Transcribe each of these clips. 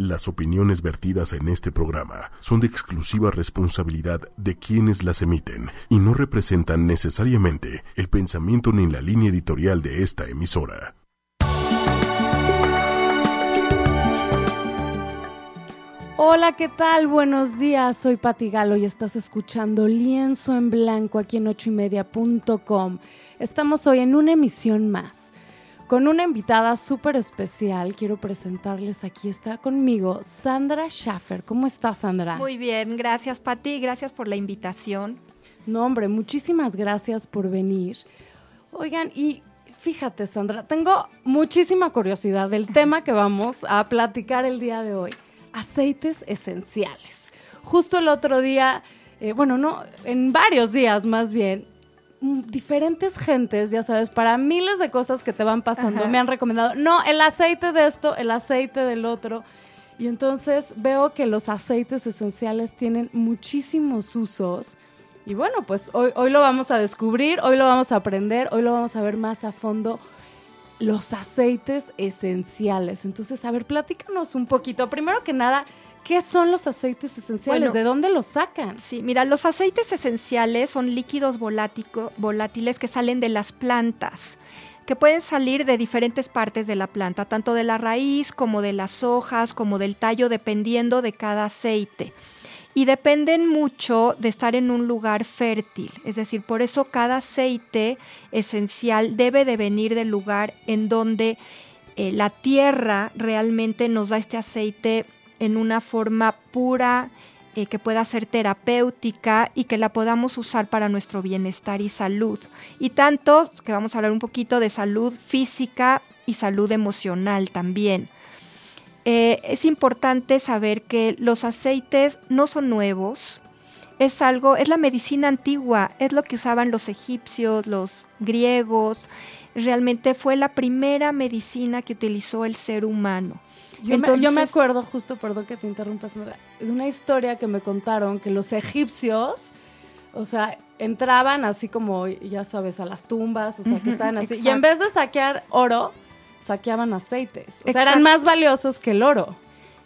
Las opiniones vertidas en este programa son de exclusiva responsabilidad de quienes las emiten y no representan necesariamente el pensamiento ni la línea editorial de esta emisora. Hola, ¿qué tal? Buenos días, soy Pati Galo y estás escuchando Lienzo en Blanco aquí en ochoymedia.com. Estamos hoy en una emisión más con una invitada súper especial. Quiero presentarles aquí, está conmigo Sandra Schaffer. ¿Cómo estás, Sandra? Muy bien, gracias, Pati. Gracias por la invitación. No, hombre, muchísimas gracias por venir. Oigan, y fíjate, Sandra, tengo muchísima curiosidad del tema que vamos a platicar el día de hoy. Aceites esenciales. Justo el otro día, eh, bueno, no, en varios días más bien, diferentes gentes, ya sabes, para miles de cosas que te van pasando, me han recomendado, no, el aceite de esto, el aceite del otro. Y entonces veo que los aceites esenciales tienen muchísimos usos. Y bueno, pues hoy, hoy lo vamos a descubrir, hoy lo vamos a aprender, hoy lo vamos a ver más a fondo. Los aceites esenciales. Entonces, a ver, platícanos un poquito. Primero que nada, ¿Qué son los aceites esenciales? ¿De dónde los sacan? Sí, mira, los aceites esenciales son líquidos volátiles que salen de las plantas que pueden salir de diferentes partes de la planta, tanto de la raíz como de las hojas, como del tallo, dependiendo de cada aceite. Y dependen mucho de estar en un lugar fértil, es decir, por eso cada aceite esencial debe de venir del lugar en donde eh, la tierra realmente nos da este aceite en una forma pura, eh, que pueda ser terapéutica y que la podamos usar para nuestro bienestar y salud. Y tanto que vamos a hablar un poquito de salud física y salud emocional también. Eh, es importante saber que los aceites no son nuevos, es algo, es la medicina antigua, es lo que usaban los egipcios, los griegos, realmente fue la primera medicina que utilizó el ser humano. Yo, me, acuerdo justo, perdón que te interrumpas, de una historia que me contaron que los egipcios, o sea, entraban así como, ya sabes, a las tumbas, o sea, que estaban así. Y en vez de saquear oro, saqueaban aceites. O sea, eran más valiosos que el oro.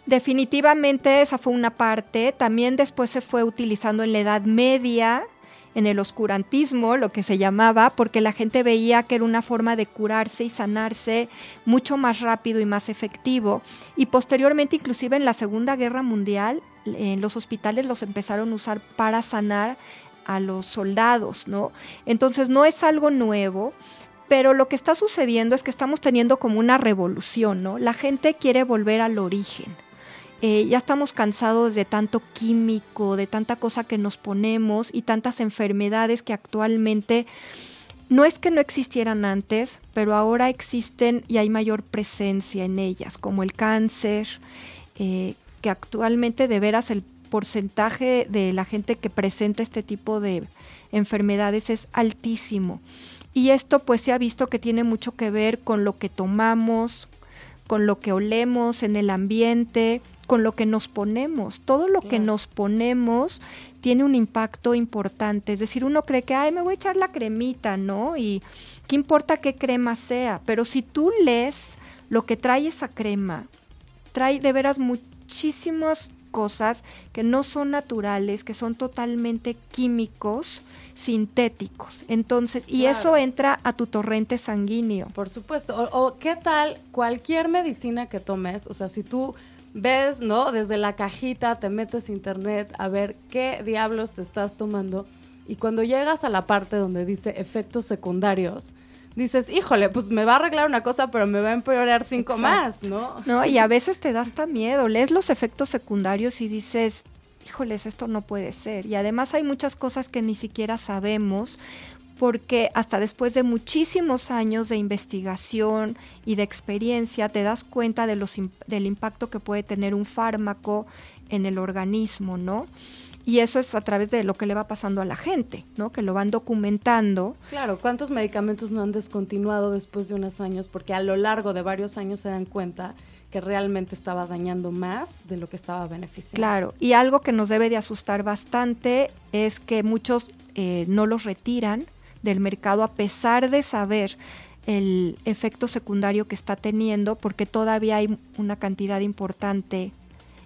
Definitivamente esa fue una parte. También después se fue utilizando en la Edad Media en el oscurantismo, lo que se llamaba, porque la gente veía que era una forma de curarse y sanarse mucho más rápido y más efectivo. Y posteriormente, inclusive en la Segunda Guerra Mundial, en los hospitales los empezaron a usar para sanar a los soldados, ¿no? Entonces no es algo nuevo, pero lo que está sucediendo es que estamos teniendo como una revolución, ¿no? La gente quiere volver al origen. Eh, ya estamos cansados de tanto químico, de tanta cosa que nos ponemos y tantas enfermedades que actualmente no es que no existieran antes, pero ahora existen y hay mayor presencia en ellas, como el cáncer, eh, que actualmente de veras el porcentaje de la gente que presenta este tipo de enfermedades es altísimo. Y esto pues se ha visto que tiene mucho que ver con lo que tomamos, con lo que olemos en el ambiente, con lo que nos ponemos. Todo lo que nos ponemos tiene un impacto importante. Es decir, uno cree que, ay, me voy a echar la cremita, ¿no? Y qué importa qué crema sea. Pero si tú lees lo que trae esa crema, trae de veras muchísimas cosas que no son naturales, que son totalmente químicos, sintéticos. Entonces, y eso entra a tu torrente sanguíneo. Por supuesto. O, o, qué tal cualquier medicina que tomes, o sea, si tú ves, ¿no? Desde la cajita te metes internet a ver qué diablos te estás tomando y cuando llegas a la parte donde dice efectos secundarios, dices, híjole, pues me va a arreglar una cosa, pero me va a empeorar cinco más, ¿no? No, y a veces te da hasta miedo, lees los efectos secundarios y dices, híjoles, esto no puede ser. Y además hay muchas cosas que ni siquiera sabemos porque hasta después de muchísimos años de investigación y de experiencia te das cuenta de los, del impacto que puede tener un fármaco en el organismo, ¿no? Y eso es a través de lo que le va pasando a la gente, ¿no? Que lo van documentando. Claro, ¿cuántos medicamentos no han descontinuado después de unos años? Porque a lo largo de varios años se dan cuenta que realmente estaba dañando más de lo que estaba beneficiando. Claro, y algo que nos debe de asustar bastante es que muchos eh, no los retiran del mercado a pesar de saber el efecto secundario que está teniendo, porque todavía hay una cantidad importante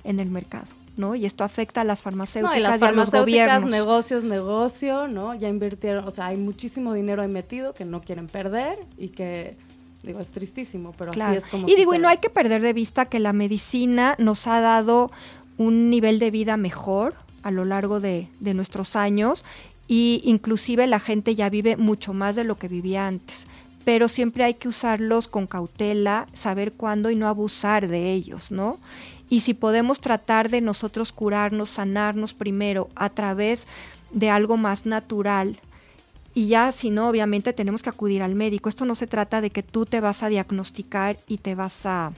en el mercado. ¿no? Y esto afecta a las farmacéuticas no, y, las y a los gobiernos. negocios, negocio, ¿no? Ya invirtieron, o sea, hay muchísimo dinero ahí metido que no quieren perder y que digo, es tristísimo, pero así es como Y digo, y no hay que perder de vista que la medicina nos ha dado un nivel de vida mejor a lo largo de, de nuestros años y inclusive la gente ya vive mucho más de lo que vivía antes pero siempre hay que usarlos con cautela, saber cuándo y no abusar de ellos, ¿no? Y si podemos tratar de nosotros curarnos, sanarnos primero a través de algo más natural, y ya si no, obviamente tenemos que acudir al médico. Esto no se trata de que tú te vas a diagnosticar y te vas a,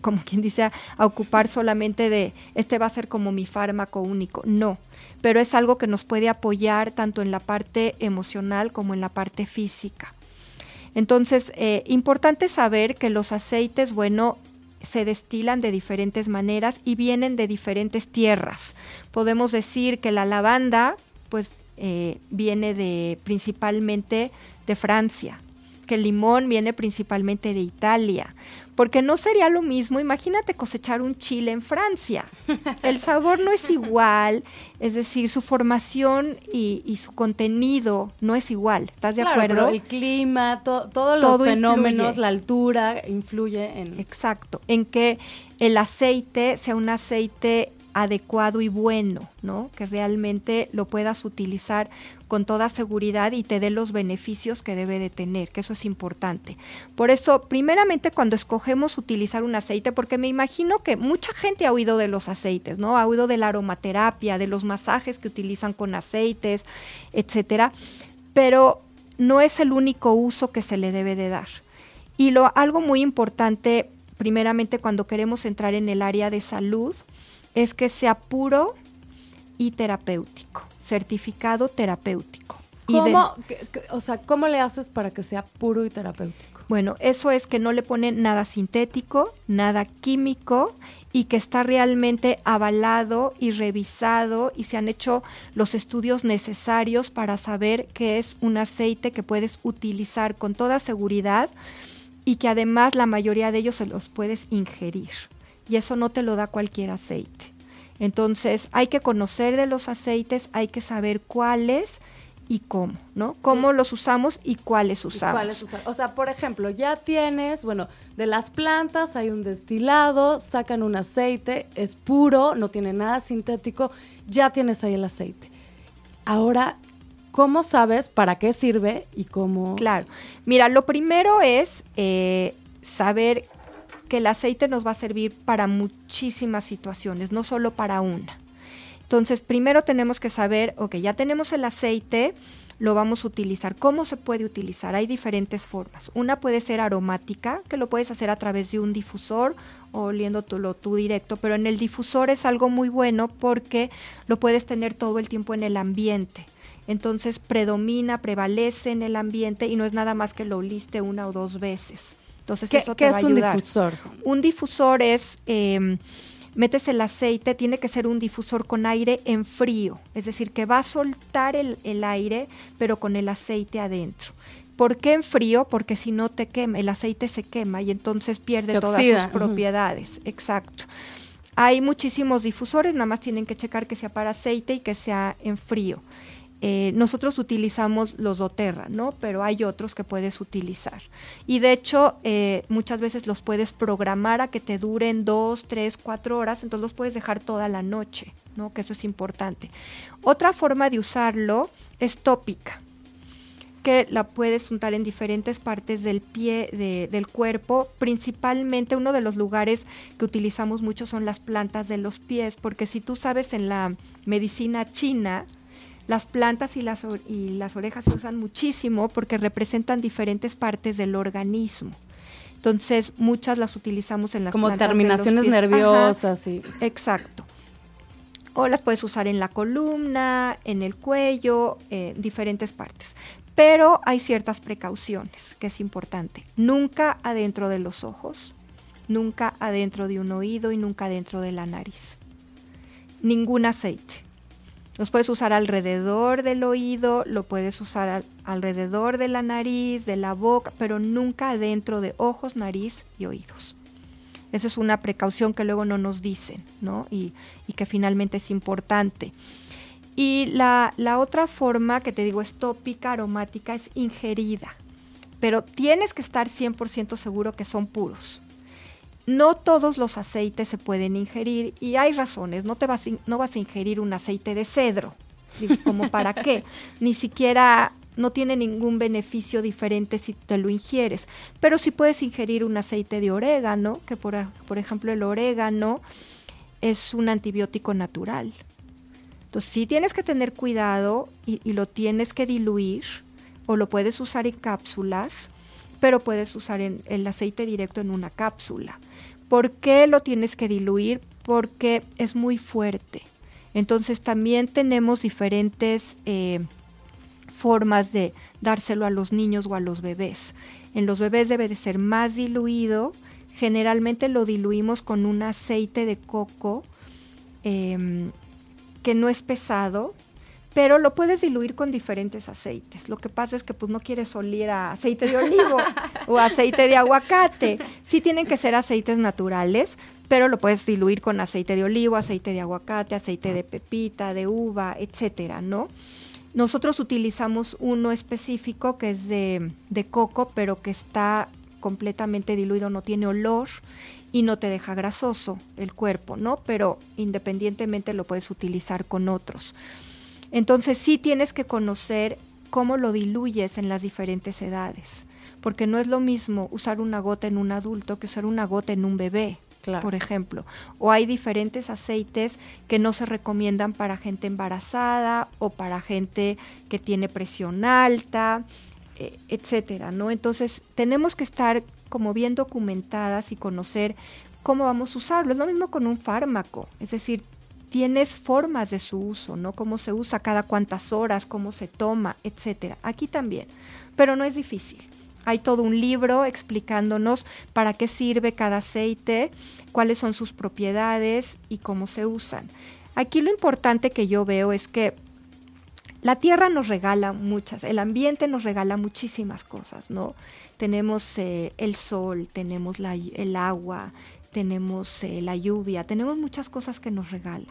como quien dice, a, ocupar solamente de, este va a ser como mi fármaco único. No, pero es algo que nos puede apoyar tanto en la parte emocional como en la parte física. Entonces, eh, importante saber que los aceites, bueno, se destilan de diferentes maneras y vienen de diferentes tierras. Podemos decir que la lavanda, pues, eh, viene de principalmente de Francia, que el limón viene principalmente de Italia, porque no sería lo mismo, imagínate cosechar un chile en Francia. El sabor no es igual, es decir, su formación y, su contenido no es igual. ¿Estás de acuerdo? el clima, todos los fenómenos, la altura influye en... Exacto, en que el aceite sea un aceite adecuado y bueno, ¿no? Que realmente lo puedas utilizar con toda seguridad y te dé los beneficios que debe de tener, que eso es importante. Por eso, primeramente cuando escogemos utilizar un aceite, porque me imagino que mucha gente ha oído de los aceites, ¿no? Ha oído de la aromaterapia, de los masajes que utilizan con aceites, etcétera, pero no es el único uso que se le debe de dar. Y lo algo muy importante primeramente cuando queremos entrar en el área de salud es que sea puro y terapéutico, certificado terapéutico. ¿Cómo, o sea, ¿cómo le haces para que sea puro y terapéutico? Bueno, eso es que no le ponen nada sintético, nada químico y que está realmente avalado y revisado y se han hecho los estudios necesarios para saber que es un aceite que puedes utilizar con toda seguridad y que además la mayoría de ellos se los puedes ingerir y eso no te lo da cualquier aceite. Entonces hay que conocer de los aceites, hay que saber cuáles y cómo, ¿no? Cómo los usamos y cuáles usamos. cuáles O sea, por ejemplo, ya tienes, bueno, de las plantas hay un destilado, sacan un aceite, es puro, no tiene nada sintético, ya tienes ahí el aceite. Ahora, ¿cómo sabes para qué sirve y cómo? Claro, mira, lo primero es eh, saber el aceite nos va a servir para muchísimas situaciones, no solo para una. Entonces, primero tenemos que saber, ok, ya tenemos el aceite, lo vamos a utilizar. ¿Cómo se puede utilizar? Hay diferentes formas. Una puede ser aromática, que lo puedes hacer a través de un difusor o oliéndolo tú directo, pero en el difusor es algo muy bueno porque lo puedes tener todo el tiempo en el ambiente. Entonces predomina, prevalece en el ambiente y no es nada más que lo oliste una o dos veces. Entonces ¿Qué, eso te es un difusor? Un difusor es em, metes el aceite, tiene que ser un difusor con aire en frío, es decir, que va a soltar el, aire, pero con el aceite adentro. ¿Por qué en frío? Porque si no te quema, el aceite se quema y entonces pierde todas sus propiedades. Exacto. Hay muchísimos difusores, nada más tienen que checar que sea para aceite y que sea en frío. Eh, nosotros utilizamos los doTERRA, ¿no? Pero hay otros que puedes utilizar. Y de hecho, eh, muchas veces los puedes programar a que te duren dos, tres, cuatro horas, entonces los puedes dejar toda la noche, ¿no? Que eso es importante. Otra forma de usarlo es tópica que la puedes untar en diferentes partes del pie, del cuerpo. Principalmente uno de los lugares que utilizamos mucho son las plantas de los pies, porque si tú sabes en la medicina china, las plantas y las, y las orejas se usan muchísimo porque representan diferentes partes del organismo. Entonces, muchas las utilizamos en las Como terminaciones nerviosas, sí. Exacto. O las puedes usar en la columna, en el cuello, en diferentes partes. Pero hay ciertas precauciones que es importante. Nunca adentro de los ojos, nunca adentro de un oído y nunca adentro de la nariz. Ningún aceite. Los puedes usar alrededor del oído, lo puedes usar alrededor de la nariz, de la boca, pero nunca dentro de ojos, nariz y oídos. Esa es una precaución que luego no nos dicen, ¿no? Y, que finalmente es importante. Y la, la, otra forma que te digo es tópica, aromática, es ingerida. Pero tienes que estar 100% seguro que son puros. No todos los aceites se pueden ingerir y hay razones. No, te vas, no vas a ingerir un aceite de cedro. ¿Como para qué? Ni siquiera no tiene ningún beneficio diferente si te lo ingieres. Pero si puedes ingerir un aceite de orégano, que por, ejemplo el orégano es un antibiótico natural. Entonces sí tienes que tener cuidado y, lo tienes que diluir o lo puedes usar en cápsulas, pero puedes usar el aceite directo en una cápsula. ¿Por qué lo tienes que diluir? Porque es muy fuerte. Entonces también tenemos diferentes... Eh, formas de dárselo a los niños o a los bebés. En los bebés debe de ser más diluido. Generalmente lo diluimos con un aceite de coco em, que no es pesado, pero lo puedes diluir con diferentes aceites. Lo que pasa es que pues no quieres oler a aceite de olivo o aceite de aguacate. Sí tienen que ser aceites naturales, pero lo puedes diluir con aceite de olivo, aceite de aguacate, aceite de pepita, de uva, etcétera, ¿no? Nosotros utilizamos uno específico que es de, coco, pero que está completamente diluido, no tiene olor y no te deja grasoso el cuerpo, ¿no? Pero independientemente lo puedes utilizar con otros. Entonces sí tienes que conocer cómo lo diluyes en las diferentes edades, porque no es lo mismo usar una gota en un adulto que usar una gota en un bebé por ejemplo. O hay diferentes aceites que no se recomiendan para gente embarazada o para gente que tiene presión alta, eh, etcétera, ¿no? Entonces, tenemos que estar como bien documentadas y conocer cómo vamos a usarlo. Es lo mismo con un fármaco, es decir, tienes formas de su uso, ¿no? Cómo se usa cada cuántas horas, cómo se toma, etcétera. Aquí también, pero no es difícil. Hay todo un libro explicándonos para qué sirve cada aceite, cuáles son sus propiedades y cómo se usan. Aquí lo importante que yo veo es que la tierra nos regala muchas, el ambiente nos regala muchísimas cosas, ¿no? Tenemos eh, el sol, tenemos el agua, tenemos eh, la lluvia, tenemos muchas cosas que nos regala.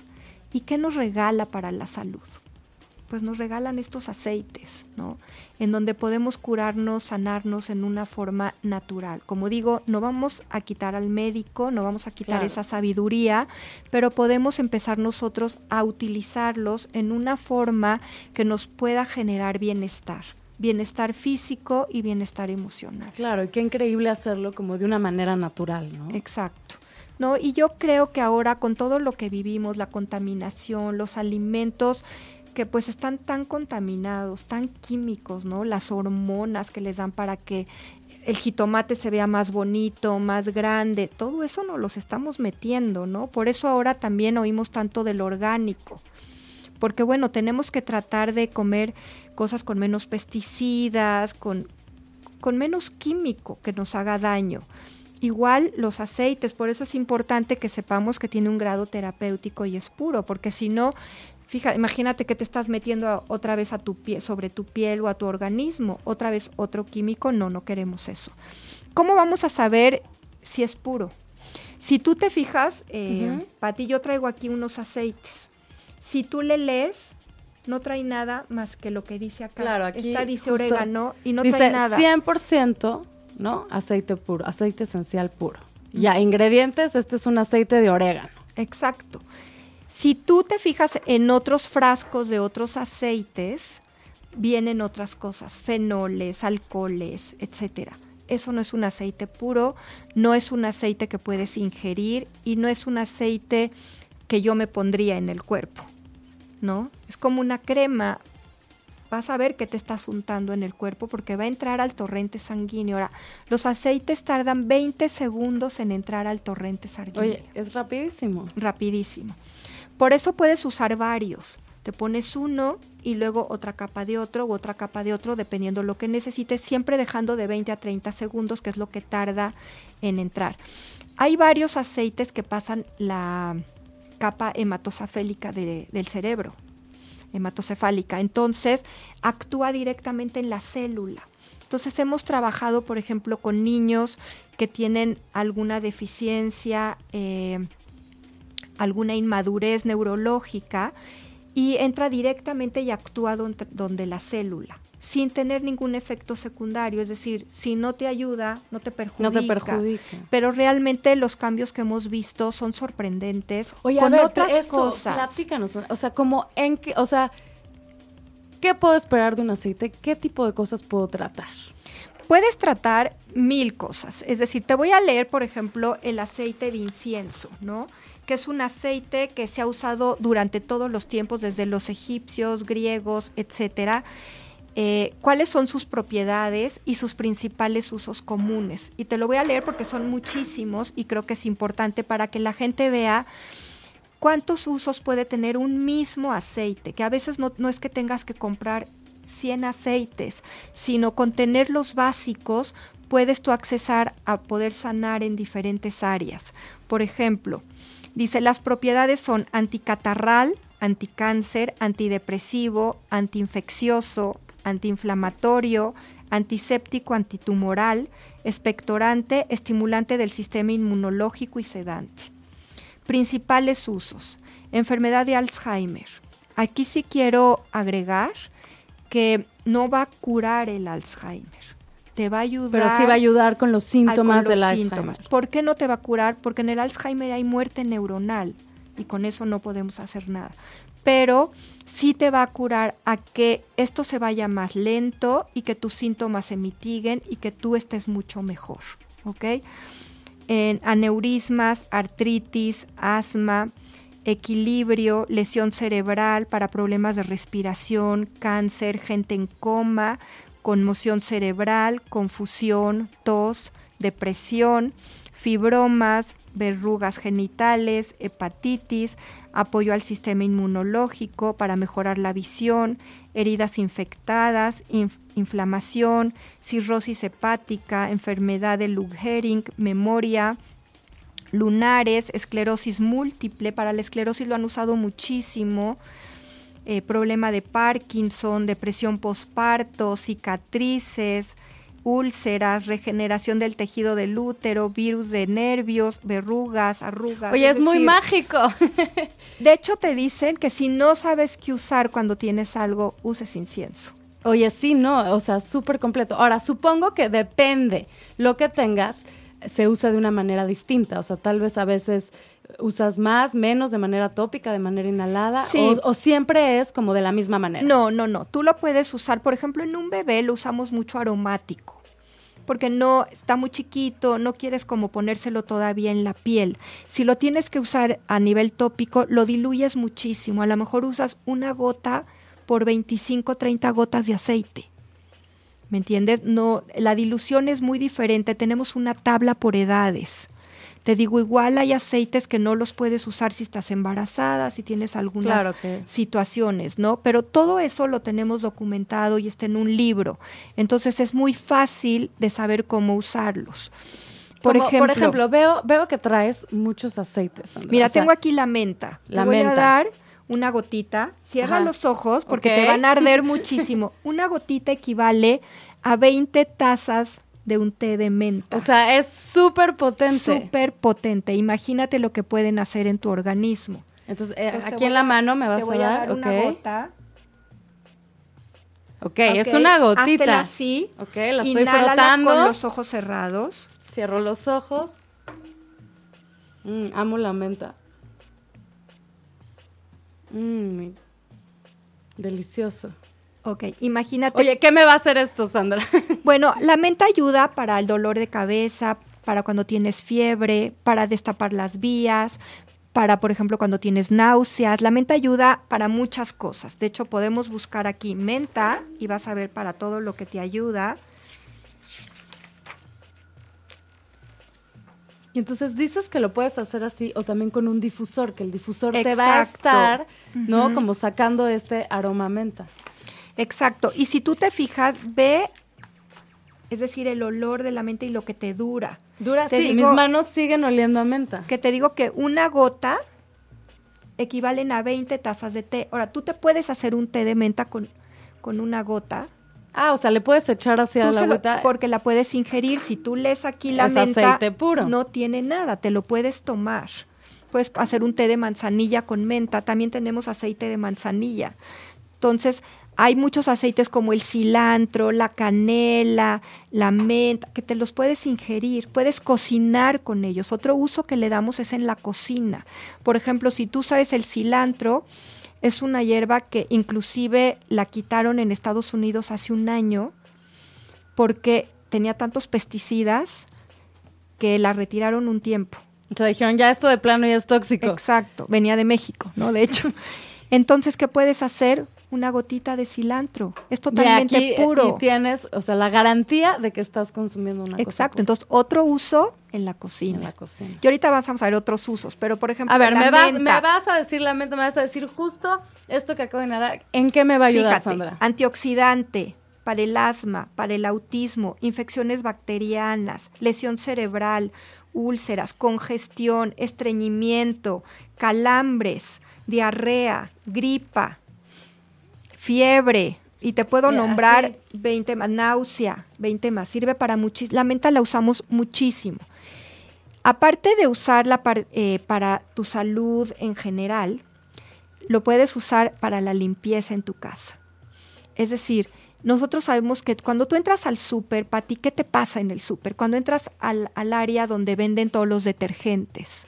¿Y qué nos regala para la salud? pues nos regalan estos aceites, ¿no? En donde podemos curarnos, sanarnos en una forma natural. Como digo, no vamos a quitar al médico, no vamos a quitar esa sabiduría, pero podemos empezar nosotros a utilizarlos en una forma que nos pueda generar bienestar bienestar físico y bienestar emocional. Claro, y qué increíble hacerlo como de una manera natural, ¿no? Exacto. ¿No? Y yo creo que ahora con todo lo que vivimos, la contaminación, los alimentos, que pues están tan contaminados, tan químicos, ¿no? Las hormonas que les dan para que el jitomate se vea más bonito, más grande, todo eso nos los estamos metiendo, ¿no? Por eso ahora también oímos tanto del orgánico. Porque bueno, tenemos que tratar de comer cosas con menos pesticidas, con, con menos químico que nos haga daño. Igual los aceites, por eso es importante que sepamos que tiene un grado terapéutico y es puro, porque si no, Fija, imagínate que te estás metiendo otra vez a tu pie, sobre tu piel o a tu organismo, otra vez otro químico, no, no queremos eso. ¿Cómo vamos a saber si es puro? Si tú te fijas, eh, Pati, yo traigo aquí unos aceites. Si tú le lees, no trae nada más que lo que dice acá. Claro, aquí Esta dice orégano y no dice trae nada. 100%, ¿no? Aceite puro, aceite esencial puro. Ya, ingredientes, este es un aceite de orégano. Exacto. Si tú te fijas en otros frascos de otros aceites, vienen otras cosas, fenoles, alcoholes, etcétera. Eso no es un aceite puro, no es un aceite que puedes ingerir y no es un aceite que yo me pondría en el cuerpo, ¿no? Es como una crema. Vas a ver que te estás untando en el cuerpo porque va a entrar al torrente sanguíneo. Ahora, los aceites tardan 20 segundos en entrar al torrente sanguíneo. Oye, es rapidísimo. Rapidísimo. Por eso puedes usar varios. Te pones uno y luego otra capa de otro u otra capa de otro, dependiendo lo que necesites, siempre dejando de 20 a 30 segundos, que es lo que tarda en entrar. Hay varios aceites que pasan la capa hematosafélica del cerebro. Hematocefálica. Entonces, actúa directamente en la célula. Entonces, hemos trabajado, por ejemplo, con niños que tienen alguna deficiencia, eh, alguna inmadurez neurológica, y entra directamente y actúa donde la célula sin tener ningún efecto secundario, es decir, si no te ayuda, no te perjudica. No te perjudica. Pero realmente los cambios que hemos visto son sorprendentes. Oye, con otras cosas. Platícanos, o sea, como en qué, o sea, ¿qué puedo esperar de un aceite? ¿Qué tipo de cosas puedo tratar? Puedes tratar mil cosas. Es decir, te voy a leer, por ejemplo, el aceite de incienso, ¿no? que es un aceite que se ha usado durante todos los tiempos, desde los egipcios, griegos, etcétera, eh, cuáles son sus propiedades y sus principales usos comunes. Y te lo voy a leer porque son muchísimos y creo que es importante para que la gente vea cuántos usos puede tener un mismo aceite, que a veces no, no es que tengas que comprar 100 aceites, sino con tener los básicos puedes tú accesar a poder sanar en diferentes áreas. Por ejemplo, dice las propiedades son anticatarral, anticáncer, antidepresivo, antiinfeccioso, antiinflamatorio, antiséptico, antitumoral, expectorante, estimulante del sistema inmunológico y sedante. Principales usos. Enfermedad de Alzheimer. Aquí sí quiero agregar que no va a curar el Alzheimer. Te va a ayudar. Pero sí va a ayudar con los síntomas del Alzheimer. ¿Por qué no te va a curar? Porque en el Alzheimer hay muerte neuronal y con eso no podemos hacer nada. Pero sí te va a curar a que esto se vaya más lento y que tus síntomas se mitiguen y que tú estés mucho mejor, ¿ok? En aneurismas, artritis, asma, equilibrio, lesión cerebral para problemas de respiración, cáncer, gente en coma, conmoción cerebral, confusión, tos, depresión, fibromas, verrugas genitales, hepatitis, apoyo al sistema inmunológico para mejorar la visión, heridas infectadas, inflamación, cirrosis hepática, enfermedad de Lou Gehrig, memoria, lunares, esclerosis múltiple. Para la esclerosis lo han usado muchísimo. Eh, problema de Parkinson, depresión postparto, cicatrices, úlceras, regeneración del tejido del útero, virus de nervios, verrugas, arrugas. Oye, es, muy mágico. de hecho, te dicen que si no sabes qué usar cuando tienes algo, uses incienso. Oye, sí, no, o sea, súper completo. Ahora, supongo que depende lo que tengas, se usa de una manera distinta. O sea, tal vez a veces usas más, menos, de manera tópica, de manera inhalada, o, o, siempre es como de la misma manera. No, no, no. Tú lo puedes usar, por ejemplo, en un bebé lo usamos mucho aromático porque no está muy chiquito, no quieres como ponérselo todavía en la piel. Si lo tienes que usar a nivel tópico, lo diluyes muchísimo. A lo mejor usas una gota por 25, 30 gotas de aceite. ¿Me entiendes? No, la dilución es muy diferente. Tenemos una tabla por edades. Te digo, igual hay aceites que no los puedes usar si estás embarazada, si tienes algunas situaciones, ¿no? Pero todo eso lo tenemos documentado y está en un libro. Entonces es muy fácil de saber cómo usarlos. Por, ejemplo, por ejemplo, veo, veo que traes muchos aceites. Mira, tengo aquí la menta. La te voy a dar una gotita. Cierra los ojos porque te van a arder muchísimo. Una gotita equivale a 20 tazas de un té de menta. O sea, es súper potente. Súper potente. Imagínate lo que pueden hacer en tu organismo. Entonces, eh, aquí en la mano me vas te voy a dar, una gota. Okay, ok, es una gotita. así. Ok, la estoy frotando. con los ojos cerrados. Cierro los ojos. Mm, amo la menta. Mmm, delicioso. Ok, imagínate. Oye, ¿qué me va a hacer esto, Sandra? bueno, la menta ayuda para el dolor de cabeza, para cuando tienes fiebre, para destapar las vías, para, por ejemplo, cuando tienes náuseas. La menta ayuda para muchas cosas. De hecho, podemos buscar aquí menta y vas a ver para todo lo que te ayuda. Y entonces dices que lo puedes hacer así o también con un difusor, que el difusor te va a estar, ¿no? Como sacando este aroma menta. Exacto. Y si tú te fijas, ve, es decir, el olor de la menta y lo que te dura. Dura, sí, mis manos siguen oliendo a menta. Que te digo que una gota equivalen a 20 tazas de té. Ahora, tú te puedes hacer un té de menta con, con una gota. Ah, o sea, le puedes echar hacia la agüita. porque la puedes ingerir. Si tú lees aquí la Es menta, aceite puro. no tiene nada, te lo puedes tomar. Puedes hacer un té de manzanilla con menta. También tenemos aceite de manzanilla. Entonces, hay muchos aceites como el cilantro, la canela, la menta, que te los puedes ingerir, puedes cocinar con ellos. Otro uso que le damos es en la cocina. Por ejemplo, si tú sabes el cilantro, es una hierba que inclusive la quitaron en Estados Unidos hace un año porque tenía tantos pesticidas que la retiraron un tiempo. O sea, dijeron, ya esto de plano ya es tóxico. Exacto, venía de México, ¿no? De hecho. Entonces, ¿qué puedes hacer? Una gotita de cilantro. Es Y totalmente aquí eh, puro. y tienes, o sea, la garantía de que estás consumiendo una cosa Exacto. Entonces, otro uso en la en la cocina. cocina. Y ahorita vamos a ver otros usos, pero por ejemplo, A ver, la me vas, menta. me vas a decir la mente, me vas a decir justo esto que acabo de narrar. ¿En qué me va a ayudar, Fíjate, Sandra? antioxidante para el asma, para el autismo, infecciones bacterianas, lesión cerebral, úlceras, congestión, estreñimiento, calambres, diarrea, gripa, fiebre. Y te puedo nombrar sí. 20 más, náusea, 20 más. Sirve para muchísimo. La menta la usamos muchísimo. Aparte de usarla par- eh, para tu salud en general, lo puedes usar para la limpieza en tu casa. Es decir, nosotros sabemos que cuando tú entras al súper, Pati, ¿qué te pasa en el súper? Cuando entras al, al área donde venden todos los detergentes.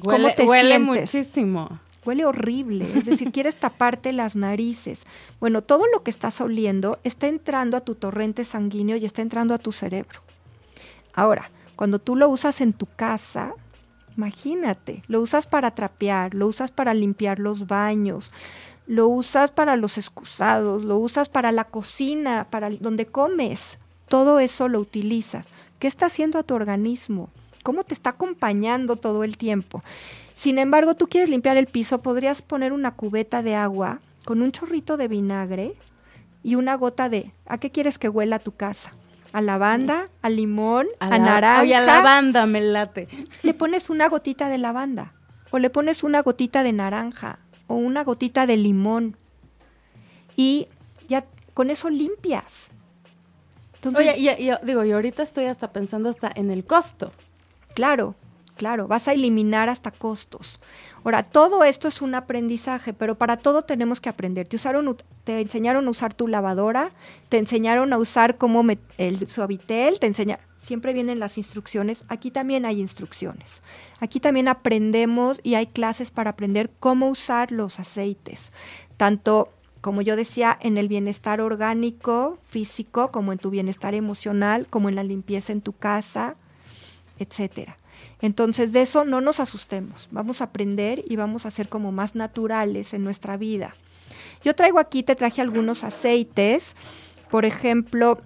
¿Cómo Huele, te huele sientes? muchísimo. Huele horrible, es decir, quieres taparte las narices. Bueno, todo lo que estás oliendo está entrando a tu torrente sanguíneo y está entrando a tu cerebro. Ahora, cuando tú lo usas en tu casa, imagínate, lo usas para trapear, lo usas para limpiar los baños, lo usas para los excusados, lo usas para la cocina, para donde comes. Todo eso lo utilizas. ¿Qué está haciendo a tu organismo? ¿Cómo te está acompañando todo el tiempo? Sin embargo, tú quieres limpiar el piso, podrías poner una cubeta de agua con un chorrito de vinagre y una gota de... ¿A qué quieres que huela tu casa? ¿A lavanda? ¿A limón? ¿A, la- naranja? Oye, a lavanda me late. le pones una gotita de lavanda o le pones una gotita de naranja o una gotita de limón y ya con eso limpias. Entonces, Oye, y, y- digo, y ahorita estoy hasta pensando hasta en el costo. claro, claro, vas a eliminar hasta costos. Ahora, todo esto es un aprendizaje, pero para todo tenemos que aprender. Te, usaron, te enseñaron a usar tu lavadora, te enseñaron a usar cómo el suavitel, te enseña, siempre vienen las instrucciones. Aquí también hay instrucciones. Aquí también aprendemos y hay clases para aprender cómo usar los aceites, tanto como yo decía, en el bienestar orgánico, físico, como en tu bienestar emocional, como en la limpieza en tu casa, etcétera. Entonces, de eso no nos asustemos. Vamos a aprender y vamos a ser como más naturales en nuestra vida. Yo traigo aquí, te traje algunos aceites. Por ejemplo,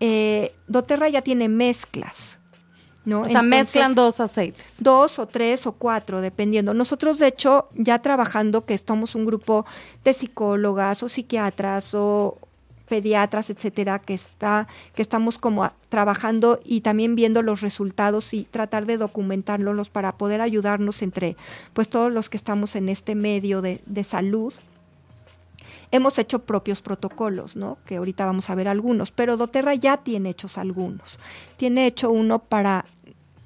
eh, doTERRA ya tiene mezclas. ¿no? O sea, Entonces, mezclan dos aceites. dos o tres o cuatro, dependiendo. Nosotros, de hecho, ya trabajando, que estamos un grupo de psicólogas o psiquiatras o pediatras, etcétera, que está, que estamos como trabajando y también viendo los resultados y tratar de documentarlos para poder ayudarnos entre pues todos los que estamos en este medio de, de salud. Hemos hecho propios protocolos, ¿no? Que ahorita vamos a ver algunos, pero doTERRA ya tiene hechos algunos. Tiene hecho uno para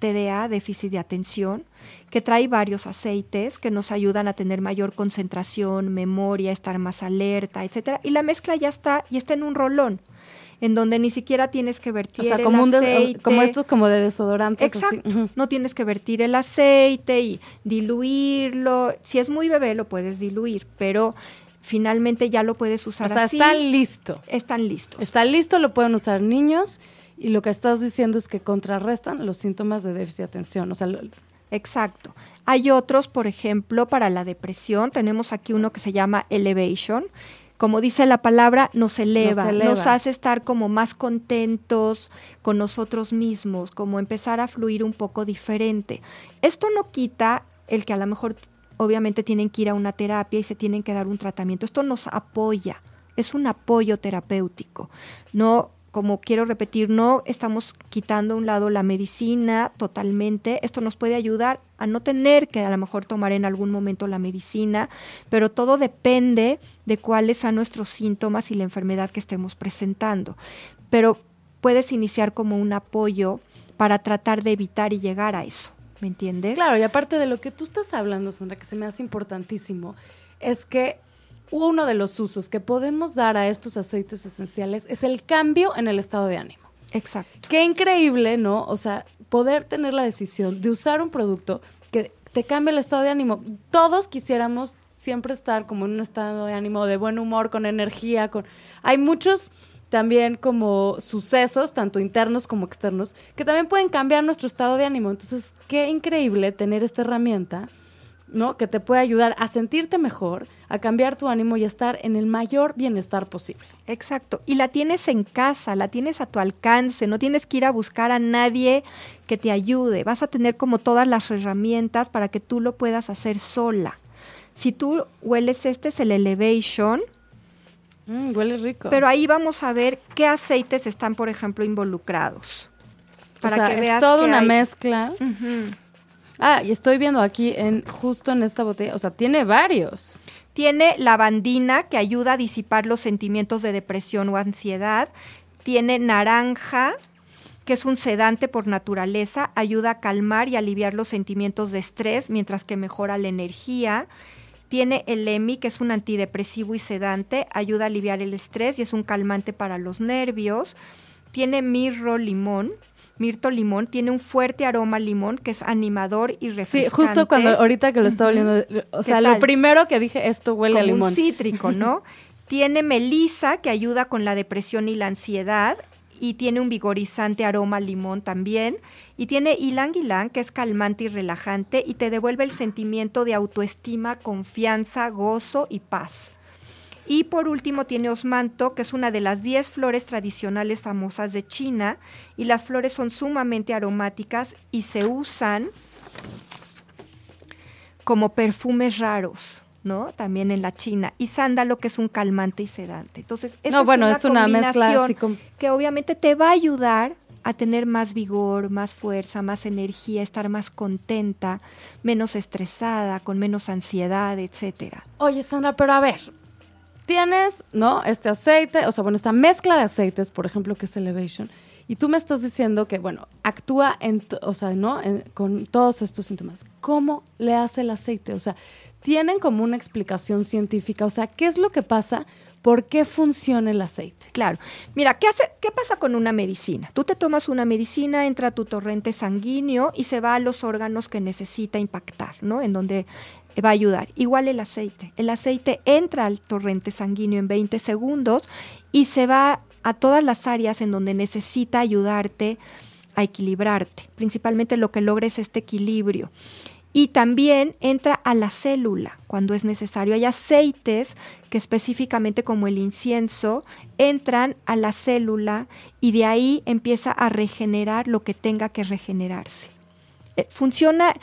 TDA, déficit de atención, que trae varios aceites que nos ayudan a tener mayor concentración, memoria, estar más alerta, etcétera. Y la mezcla ya está y está en un rolón, en donde ni siquiera tienes que O vertir sea, el como, un aceite. como estos como de desodorantes. así. Exacto. No tienes que vertir el aceite y diluirlo. Si es muy bebé lo puedes diluir, pero finalmente ya lo puedes O usar sea, así. está listo. Están listos. Está listo, lo pueden usar niños. Y lo que estás diciendo es que contrarrestan los síntomas de déficit de atención. O sea, lo- Exacto. Hay otros, por ejemplo, para la depresión. Tenemos aquí uno que se llama Elevation. Como dice la palabra, nos eleva, nos, eleva. hace estar como más contentos con nosotros mismos, como empezar a fluir un poco diferente. Esto no quita el que a lo mejor obviamente tienen que ir a una terapia y se tienen que dar un tratamiento. Esto nos apoya, es un apoyo terapéutico. No como quiero repetir, no estamos quitando a un lado la medicina totalmente. Esto nos puede ayudar a no tener que a lo mejor tomar en algún momento la medicina, pero todo depende de cuáles son nuestros síntomas y la enfermedad que estemos presentando. Pero puedes iniciar como un apoyo para tratar de evitar y llegar a eso. ¿Me entiendes? Claro, y aparte de lo que tú estás hablando, Sandra, que se me hace importantísimo, es que uno de los usos que podemos dar a estos aceites esenciales es el cambio en el estado de ánimo. Exacto. Qué increíble, ¿no? O sea, poder tener la decisión de usar un producto que te cambie el estado de ánimo. Todos quisiéramos siempre estar como en un estado de ánimo de buen humor, con energía, con hay muchos también como sucesos, tanto internos como externos, que también pueden cambiar nuestro estado de ánimo. Entonces, qué increíble tener esta herramienta, ¿no? Que te puede ayudar a sentirte mejor, a cambiar tu ánimo y a estar en el mayor bienestar posible. Exacto. Y la tienes en casa, la tienes a tu alcance, no tienes que ir a buscar a nadie que te ayude. Vas a tener como todas las herramientas para que tú lo puedas hacer sola. Si tú hueles este es el Elevation, Mm, huele rico. pero ahí vamos a ver qué aceites están, por ejemplo, involucrados. o sea, es toda que una hay- mezcla. Ah, y estoy viendo aquí en justo en esta botella, o sea, tiene varios. Tiene lavandina que ayuda a disipar los sentimientos de depresión o ansiedad. Tiene naranja, que es un sedante por naturaleza, ayuda a calmar y aliviar los sentimientos de estrés, mientras que mejora la energía. Tiene el EMI, que es un antidepresivo y sedante, ayuda a aliviar el estrés y es un calmante para los nervios. Tiene mirro limón. Mirto limón tiene un fuerte aroma a limón que es animador y Sí, refrescante. justo cuando ahorita que lo estaba oliendo, o sea, lo primero que dije, esto huele a limón. un cítrico, ¿no? tiene melisa que ayuda con la depresión y la ansiedad y tiene un vigorizante aroma a limón también y tiene ylang ylang que es calmante y relajante y te devuelve el sentimiento de autoestima, confianza, gozo y paz. Y por último tiene osmanto, que es una de las 10 flores tradicionales famosas de China y las flores son sumamente aromáticas y se usan como perfumes raros, ¿no? También en la China. Y sándalo, que es un calmante y sedante. Entonces, esta No, bueno, es una mezcla combinación así como- que obviamente te va a ayudar a tener más vigor, más fuerza, más energía, estar más contenta, menos estresada, con menos ansiedad, etcétera. Oye, Sandra, pero a ver, tienes, ¿no? Este aceite, o sea, bueno, esta mezcla de aceites, por ejemplo, que es Elevation, y tú me estás diciendo que, bueno, actúa en, o sea, ¿no? Con todos estos síntomas. ¿Cómo le hace el aceite? O sea, tienen como una explicación científica, o sea, ¿qué es lo que pasa? ¿Por qué funciona el aceite? Claro. Mira, ¿qué, hace, ¿qué pasa con una medicina? Tú te tomas una medicina, entra a tu torrente sanguíneo y se va a los órganos que necesita impactar, ¿no? En donde va a ayudar. Igual el aceite. El aceite entra al torrente sanguíneo en 20 segundos y se va a todas las áreas en donde necesita ayudarte a equilibrarte. Principalmente lo que logra es este equilibrio. Y también entra a la célula cuando es necesario. Hay aceites que específicamente como el incienso entran a la célula y de ahí empieza a regenerar lo que tenga que regenerarse. Eh, funciona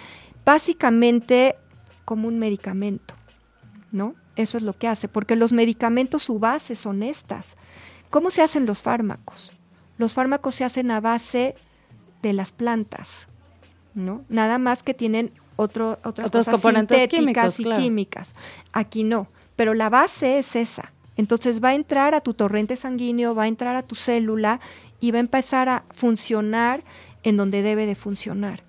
básicamente como un medicamento, ¿no? Eso es lo que hace, porque los medicamentos su base son estas. ¿Cómo se hacen los fármacos? Los fármacos se hacen a base de las plantas, ¿no? Nada más que tienen otro, otras Otros cosas componentes sintéticas químicos, y claro. químicas. Aquí no, pero la base es esa. Entonces va a entrar a tu torrente sanguíneo, va a entrar a tu célula y va a empezar a funcionar en donde debe de funcionar.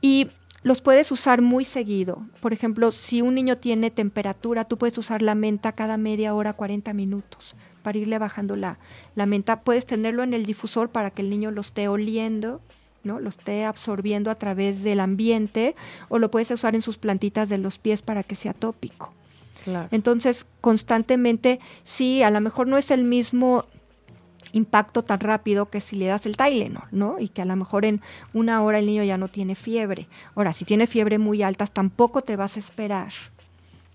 Y los puedes usar muy seguido. Por ejemplo, si un niño tiene temperatura, tú puedes usar la menta cada media hora, 40 minutos, para irle bajando la, la menta. Puedes tenerlo en el difusor para que el niño lo esté oliendo, ¿no? Lo esté absorbiendo a través del ambiente, o lo puedes usar en sus plantitas de los pies para que sea tópico. Claro. Entonces, constantemente, sí, a lo mejor no es el mismo impacto tan rápido que si le das el Tylenol, ¿no? Y que a lo mejor en una hora el niño ya no tiene fiebre. Ahora, si tiene fiebre muy alta, tampoco te vas a esperar.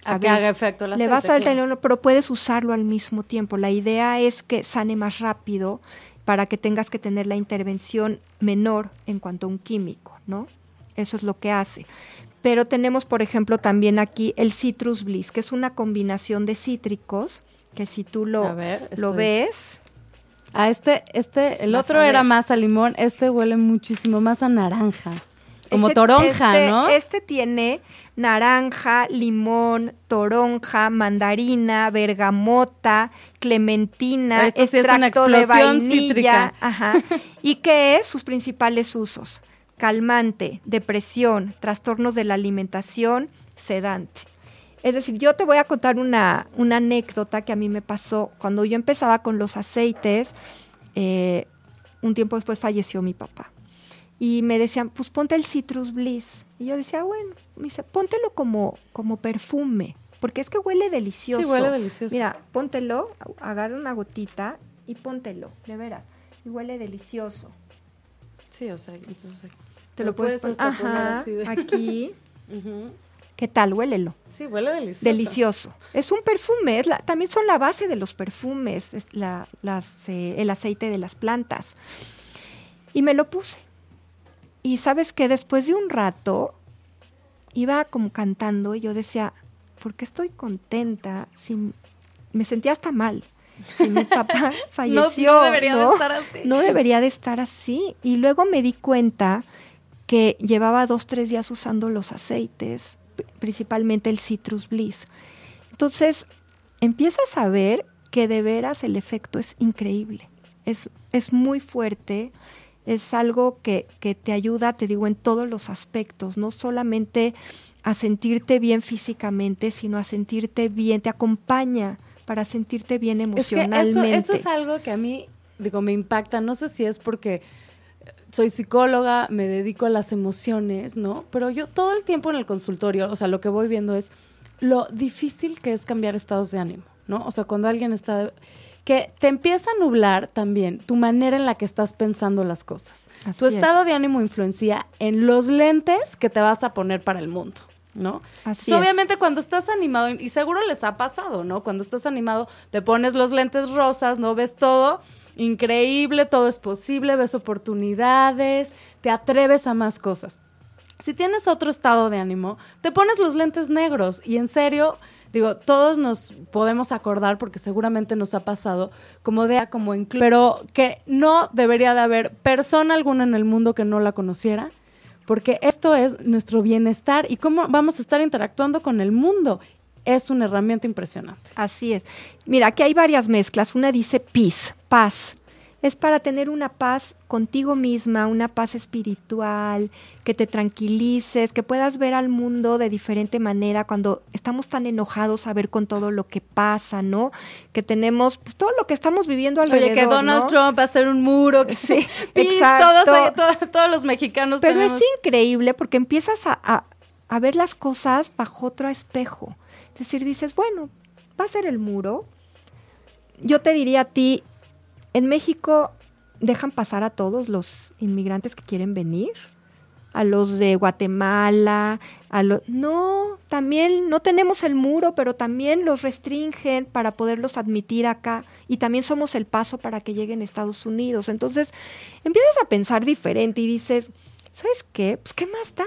A, que ver, haga efecto el Le aceite. vas a dar el claro. Tylenol, pero puedes usarlo al mismo tiempo. La idea es que sane más rápido para que tengas que tener la intervención menor en cuanto a un químico, ¿no? Eso es lo que hace. Pero tenemos, por ejemplo, también aquí el Citrus Bliss, que es una combinación de cítricos, que si tú lo, A ver, lo ves, A este, este, el otro era más a limón, este huele muchísimo más a naranja. Como Este- toronja, este- ¿no? Este tiene naranja, limón, toronja, mandarina, bergamota, clementina, Esto sí es una de explosión vainilla. cítrica. Ajá. ¿Y qué es? Sus principales usos. Calmante, depresión, trastornos de la alimentación, sedante. Es decir, yo te voy a contar una, una anécdota que a mí me pasó cuando yo empezaba con los aceites. eh, un tiempo después falleció mi papá. Y me decían, pues ponte el Citrus Bliss. Y yo decía, bueno, me dice, póntelo como, como perfume, porque es que huele delicioso. Sí, huele delicioso. Mira, póntelo, agarra una gotita y póntelo, de veras. Y huele delicioso. Sí, o sea, entonces... Te Lo lo, puedes, poner así de- aquí. ¿Qué tal? Huélelo. Sí, huele delicioso. Delicioso. Es un perfume, es la- también son la base de los perfumes, es la- las, eh, el aceite de las plantas. Y me lo puse. Y sabes que después de un rato iba como cantando y yo decía, ¿por qué estoy contenta? Si me sentía hasta mal. Si mi papá falleció. no debería de estar así. No debería de estar así. Y luego me di cuenta que llevaba dos, tres días usando los aceites, principalmente el Citrus Bliss. Entonces, empiezas a ver que de veras el efecto es increíble. Es, es muy fuerte, es algo que, que te ayuda, te digo, en todos los aspectos, no solamente a sentirte bien físicamente, sino a sentirte bien, te acompaña para sentirte bien Es que emocionalmente. eso, eso es algo que a mí, digo, me impacta. No sé si es porque soy psicóloga, me dedico a las emociones, ¿no? Pero yo todo el tiempo en el consultorio, o sea, lo que voy viendo es lo difícil que es cambiar estados de ánimo, ¿no? O sea, cuando alguien está... que te empieza a nublar también tu manera en la que estás pensando las cosas. Así tu es. estado de ánimo influencia en los lentes que te vas a poner para el mundo, ¿no? Así es. obviamente cuando estás animado, y seguro les ha pasado, ¿no? Cuando estás animado, te pones los lentes rosas, ¿no? Ves todo increíble, todo es posible, ves oportunidades, te atreves a más cosas. Si tienes otro estado de ánimo, te pones los lentes negros y en serio, digo, todos nos podemos acordar porque seguramente nos ha pasado como de como inclu- pero que no debería de haber persona alguna en el mundo que no la conociera, porque esto es nuestro bienestar y cómo vamos a estar interactuando con el mundo. Es una herramienta impresionante. Así es. Mira, aquí hay varias mezclas. Una dice peace, paz. Es para tener una paz contigo misma, una paz espiritual, que te tranquilices, que puedas ver al mundo de diferente manera cuando estamos tan enojados a ver con todo lo que pasa, ¿no? Que tenemos pues, todo lo que estamos viviendo alrededor. Oye, que Donald ¿no? Trump va a hacer un muro, que Sí, Peace, exacto. todos, ahí, todos, todos los mexicanos Pero tenemos. es increíble porque empiezas a, a- a ver las cosas bajo otro espejo. Es decir, dices, bueno, va a ser el muro. Yo te diría a ti, en México dejan pasar a todos los inmigrantes que quieren venir, a los de Guatemala, a los... No, también no tenemos el muro, pero también los restringen para poderlos admitir acá y también somos el paso para que lleguen a Estados Unidos. Entonces, empiezas a pensar diferente y dices, ¿sabes qué? Pues, ¿qué más da?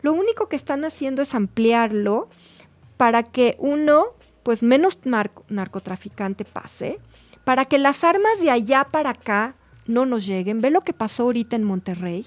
Lo único que están haciendo es ampliarlo para que uno, pues menos narco- narcotraficante pase, para que las armas de allá para acá no nos lleguen. Ve lo que pasó ahorita en Monterrey.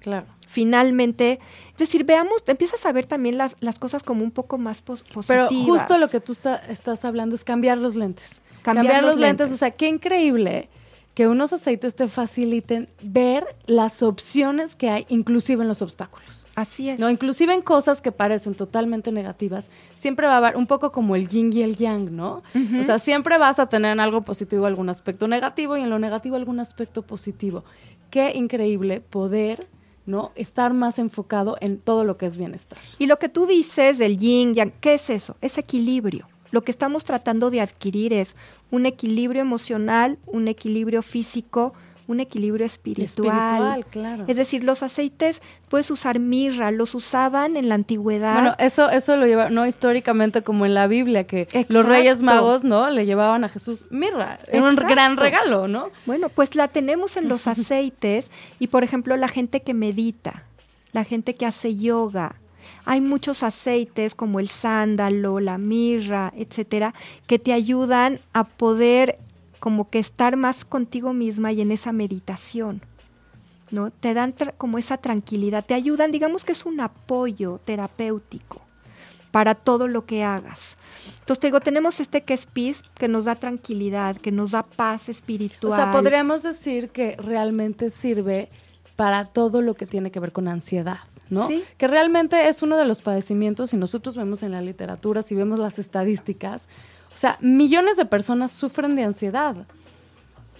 Claro. Finalmente, es decir, veamos, empiezas a ver también las, las cosas como un poco más pos- Pero positivas. justo lo que tú está- estás hablando es cambiar los lentes. Cambiar Cambiar, los los lentes. lentes. O sea, qué increíble que unos aceites te faciliten ver las opciones que hay, inclusive en los obstáculos. Así es. No, inclusive en cosas que parecen totalmente negativas, siempre va a haber un poco como el yin y el yang, ¿no? O sea, siempre vas a tener en algo positivo algún aspecto negativo y en lo negativo algún aspecto positivo. Qué increíble poder, ¿no? Estar más enfocado en todo lo que es bienestar. Y lo que tú dices del yin, yang, ¿qué es eso? Es equilibrio. Lo que estamos tratando de adquirir es un equilibrio emocional, un equilibrio físico, un equilibrio espiritual. Espiritual, claro. Es decir, los aceites puedes usar mirra, los usaban en la antigüedad. Bueno, eso, eso lo lleva, no históricamente como en la Biblia, que los reyes magos, ¿no? Le llevaban a Jesús mirra. Era un gran regalo, ¿no? Bueno, pues la tenemos en los aceites y, por ejemplo, la gente que medita, la gente que hace yoga. Hay muchos aceites como el sándalo, la mirra, etcétera, que te ayudan a poder como que estar más contigo misma y en esa meditación. ¿no? Te dan como esa tranquilidad, te ayudan, digamos que es un apoyo terapéutico para todo lo que hagas. Entonces te digo, tenemos este que es peace, que nos da tranquilidad, que nos da paz espiritual. O sea, podríamos decir que realmente sirve para todo lo que tiene que ver con ansiedad. ¿no? Sí. Que realmente es uno de los padecimientos, si nosotros vemos en la literatura, si vemos las estadísticas, o sea, millones de personas sufren de ansiedad.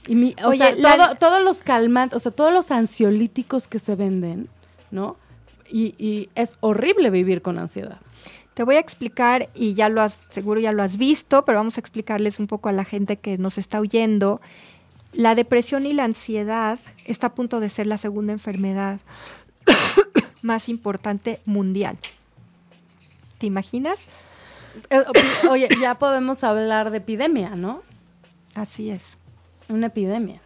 Y mi- o Oye, sea, la- todo- todos los calmantes, o sea, todos los ansiolíticos que se venden, ¿no? Y, y es horrible vivir con ansiedad. Te voy a explicar, y ya lo has, seguro ya lo has visto, pero vamos a explicarles un poco a la gente que nos está oyendo. La depresión y la ansiedad está a punto de ser la segunda enfermedad más importante mundial. ¿Te imaginas? Eh, Oye, ya podemos hablar de epidemia, ¿no? Así es. Una epidemia.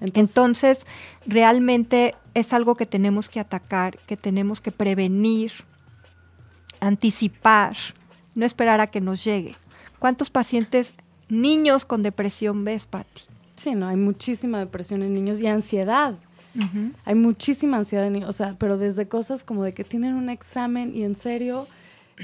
Entonces, Entonces, realmente es algo que tenemos que atacar, que tenemos que prevenir, anticipar, no esperar a que nos llegue. ¿Cuántos pacientes niños con depresión ves, Patti? sí, no, hay muchísima depresión en niños y ansiedad. Hay muchísima ansiedad en niños, o sea, pero desde cosas como de que tienen un examen y en serio,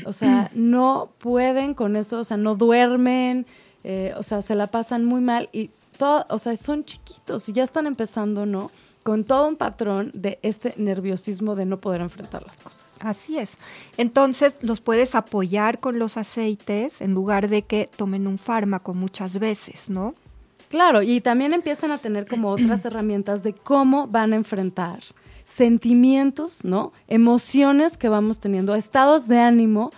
o sea, no pueden con eso, o sea, no duermen, eh, o sea, se la pasan muy mal y todo, o sea, son chiquitos y ya están empezando, ¿no? Con todo un patrón de este nerviosismo de no poder enfrentar las cosas. Así es. Entonces, los puedes apoyar con los aceites en lugar de que tomen un fármaco muchas veces, ¿no? Claro, y también empiezan a tener como otras herramientas de cómo van a enfrentar sentimientos, ¿no? Emociones que vamos teniendo, estados de ánimo,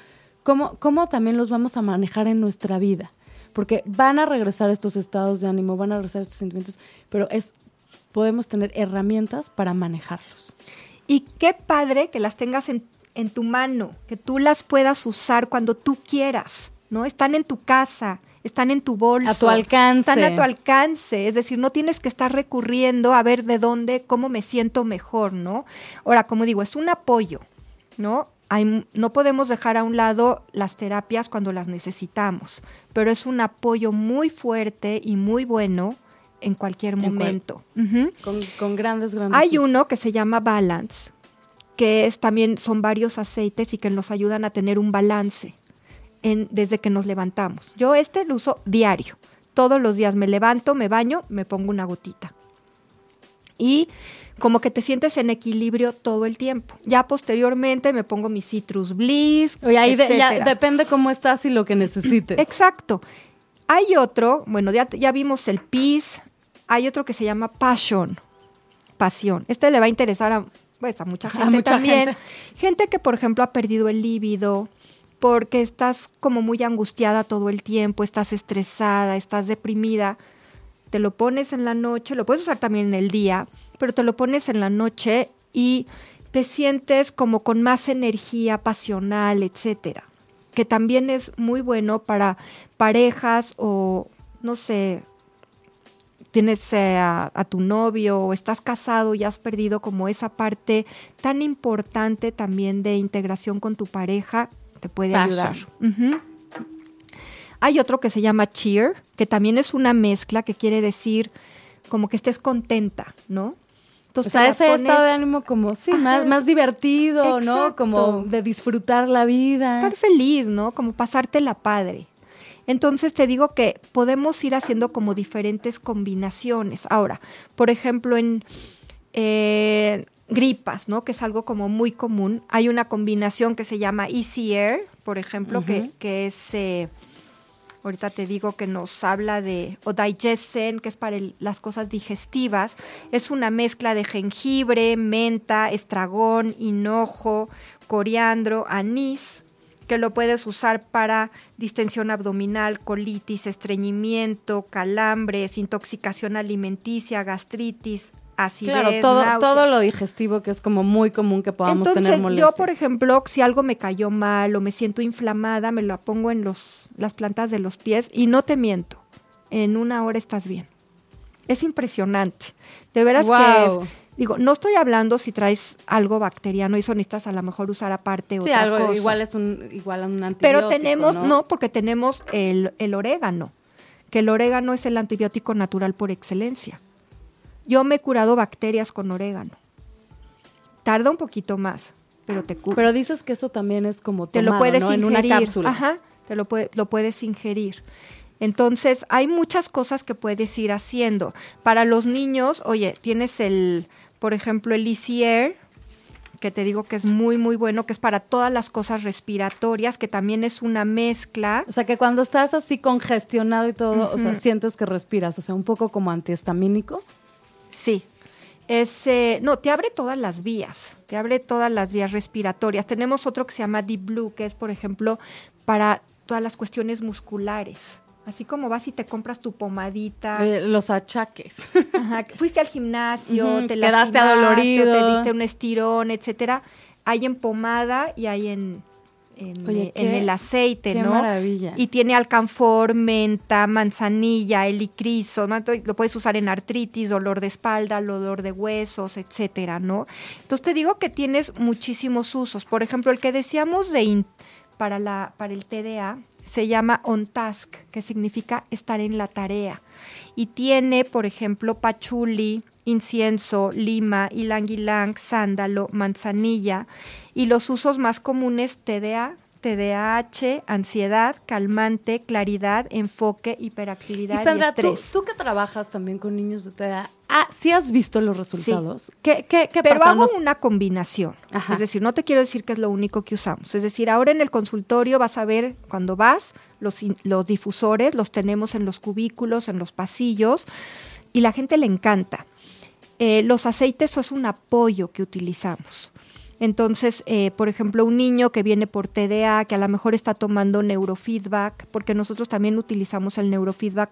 cómo, cómo también los vamos a manejar en nuestra vida. Porque van a regresar estos estados de ánimo, van a regresar estos sentimientos, pero es podemos tener herramientas para manejarlos. Y qué padre que las tengas en, en tu mano, que tú las puedas usar cuando tú quieras, ¿no? Están en tu casa, están en tu bolso. A tu alcance. Están a tu alcance, es decir, no tienes que estar recurriendo a ver de dónde, cómo me siento mejor, ¿no? Ahora, como digo, es un apoyo, ¿no? Hay- no podemos dejar a un lado las terapias cuando las necesitamos, pero es un apoyo muy fuerte y muy bueno en cualquier cual- momento. Con, con grandes, grandes. Hay uno que se llama Balance, que es también son varios aceites y que nos ayudan a tener un balance en, desde que nos levantamos. Yo este lo uso diario. Todos los días me levanto, me baño, me pongo una gotita. Y como que te sientes en equilibrio todo el tiempo. Ya posteriormente me pongo mi Citrus Bliss. Oye, ahí de- ya depende cómo estás y lo que necesites. Exacto. Hay otro, bueno, ya, ya vimos el Peace, hay otro que se llama Passion, pasión. Este le va a interesar a, pues, a mucha A gente mucha también. gente. Gente que, por ejemplo, ha perdido el líbido, porque estás como muy angustiada todo el tiempo, estás estresada, estás deprimida. Te lo pones en la noche, lo puedes usar también en el día, pero te lo pones en la noche y te sientes como con más energía pasional, etcétera. Que también es muy bueno para parejas o, no sé, tienes eh, a, a tu novio o estás casado y has perdido como esa parte tan importante también de integración con tu pareja, te puede Passion. ayudar. Hay otro que se llama cheer, que también es una mezcla que quiere decir como que estés contenta, ¿no? O Entonces sea, te la ese pones- estado de ánimo como, sí, más, Ajá. más divertido, ¿no? Como de disfrutar la vida. estar feliz, ¿no? Como pasártela padre. Entonces te digo que podemos ir haciendo como diferentes combinaciones. Ahora, por ejemplo, en eh, gripas, ¿no? Que es algo como muy común. Hay una combinación que se llama Easy Air, por ejemplo, que, que es, eh, ahorita te digo que nos habla de, o Digesten, que es para el- las cosas digestivas. Es una mezcla de jengibre, menta, estragón, hinojo, coriandro, anís, que lo puedes usar para distensión abdominal, colitis, estreñimiento, calambres, intoxicación alimenticia, gastritis, acidez, Claro, todo, náuseas. todo lo digestivo que es como muy común que podamos Entonces, tener molestias. yo, por ejemplo, si algo me cayó mal o me siento inflamada, me la pongo en los, las plantas de los pies y no te miento, en una hora estás bien. Es impresionante. De veras que Guau. es, digo, no estoy hablando si traes algo bacteriano y eso necesitas a lo mejor usar aparte Sí, otra algo cosa. igual es un igual a un antibiótico, Pero tenemos, ¿no? ¿no? porque tenemos el, el orégano, que el orégano es el antibiótico natural por excelencia. Yo me he curado bacterias con orégano. Tarda un poquito más, pero te cura. Pero dices que eso también es como te lo puedes ¿no? ingerir. en una cápsula. Ajá, te lo, puede- lo puedes ingerir. Entonces, hay muchas cosas que puedes ir haciendo. Para los niños, oye, tienes el, por ejemplo, el Easy Air, que te digo que es muy, muy bueno, que es para todas las cosas respiratorias, que también es una mezcla. O sea, que cuando estás así congestionado y todo, o sea, sientes que respiras, o sea, un poco como antihistamínico. Sí. Es, eh, no, te abre todas las vías, te abre todas las vías respiratorias. Tenemos otro que se llama Deep Blue, que es, por ejemplo, para todas las cuestiones musculares. Así como vas y te compras tu pomadita. Eh, los achaques. Ajá, fuiste al gimnasio, Ujú, te quedaste lastimaste, adolorido. o te diste un estirón, etcétera. Hay en pomada y hay en, en, Oye, en qué- el aceite, Qué ¿no? maravilla. Y tiene alcanfor, menta, manzanilla, helicriso, lo puedes usar en artritis, dolor de espalda, dolor de huesos, etcétera, ¿no? Entonces te digo que tienes muchísimos usos. Por ejemplo, el que decíamos de in- para la para el TDA se llama on task, que significa estar en la tarea. Y tiene, por ejemplo, pachuli, incienso, lima, ylang ylang, sándalo, manzanilla. Y los usos más comunes, TDA, TDAH, ansiedad, calmante, claridad, enfoque, hiperactividad Y y, Sandra, tú, estrés. tú que trabajas también con niños de TDA, ah, ¿sí has visto los resultados? ¿Qué, qué, qué Pero pasa? hago una combinación. Ajá. Es decir, no te quiero decir que es lo único que usamos. Es decir, ahora en el consultorio vas a ver, cuando vas, los, los difusores los tenemos en los cubículos, en los pasillos, y la gente le encanta. Eh, los aceites es un apoyo que utilizamos. Entonces, eh, por ejemplo, un niño que viene por TDA, que a lo mejor está tomando neurofeedback, porque nosotros también utilizamos el neurofeedback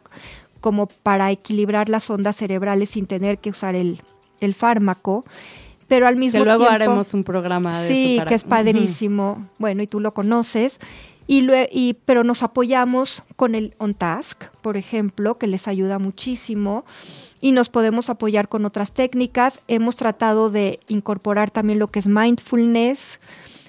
como para equilibrar las ondas cerebrales sin tener que usar el, el fármaco, pero al mismo que luego tiempo haremos un programa de sí, eso. para- que es padrísimo. Bueno, y tú lo conoces. Y, y pero nos apoyamos con el On Task, por ejemplo, que les ayuda muchísimo. Y nos podemos apoyar con otras técnicas. Hemos tratado de incorporar también lo que es mindfulness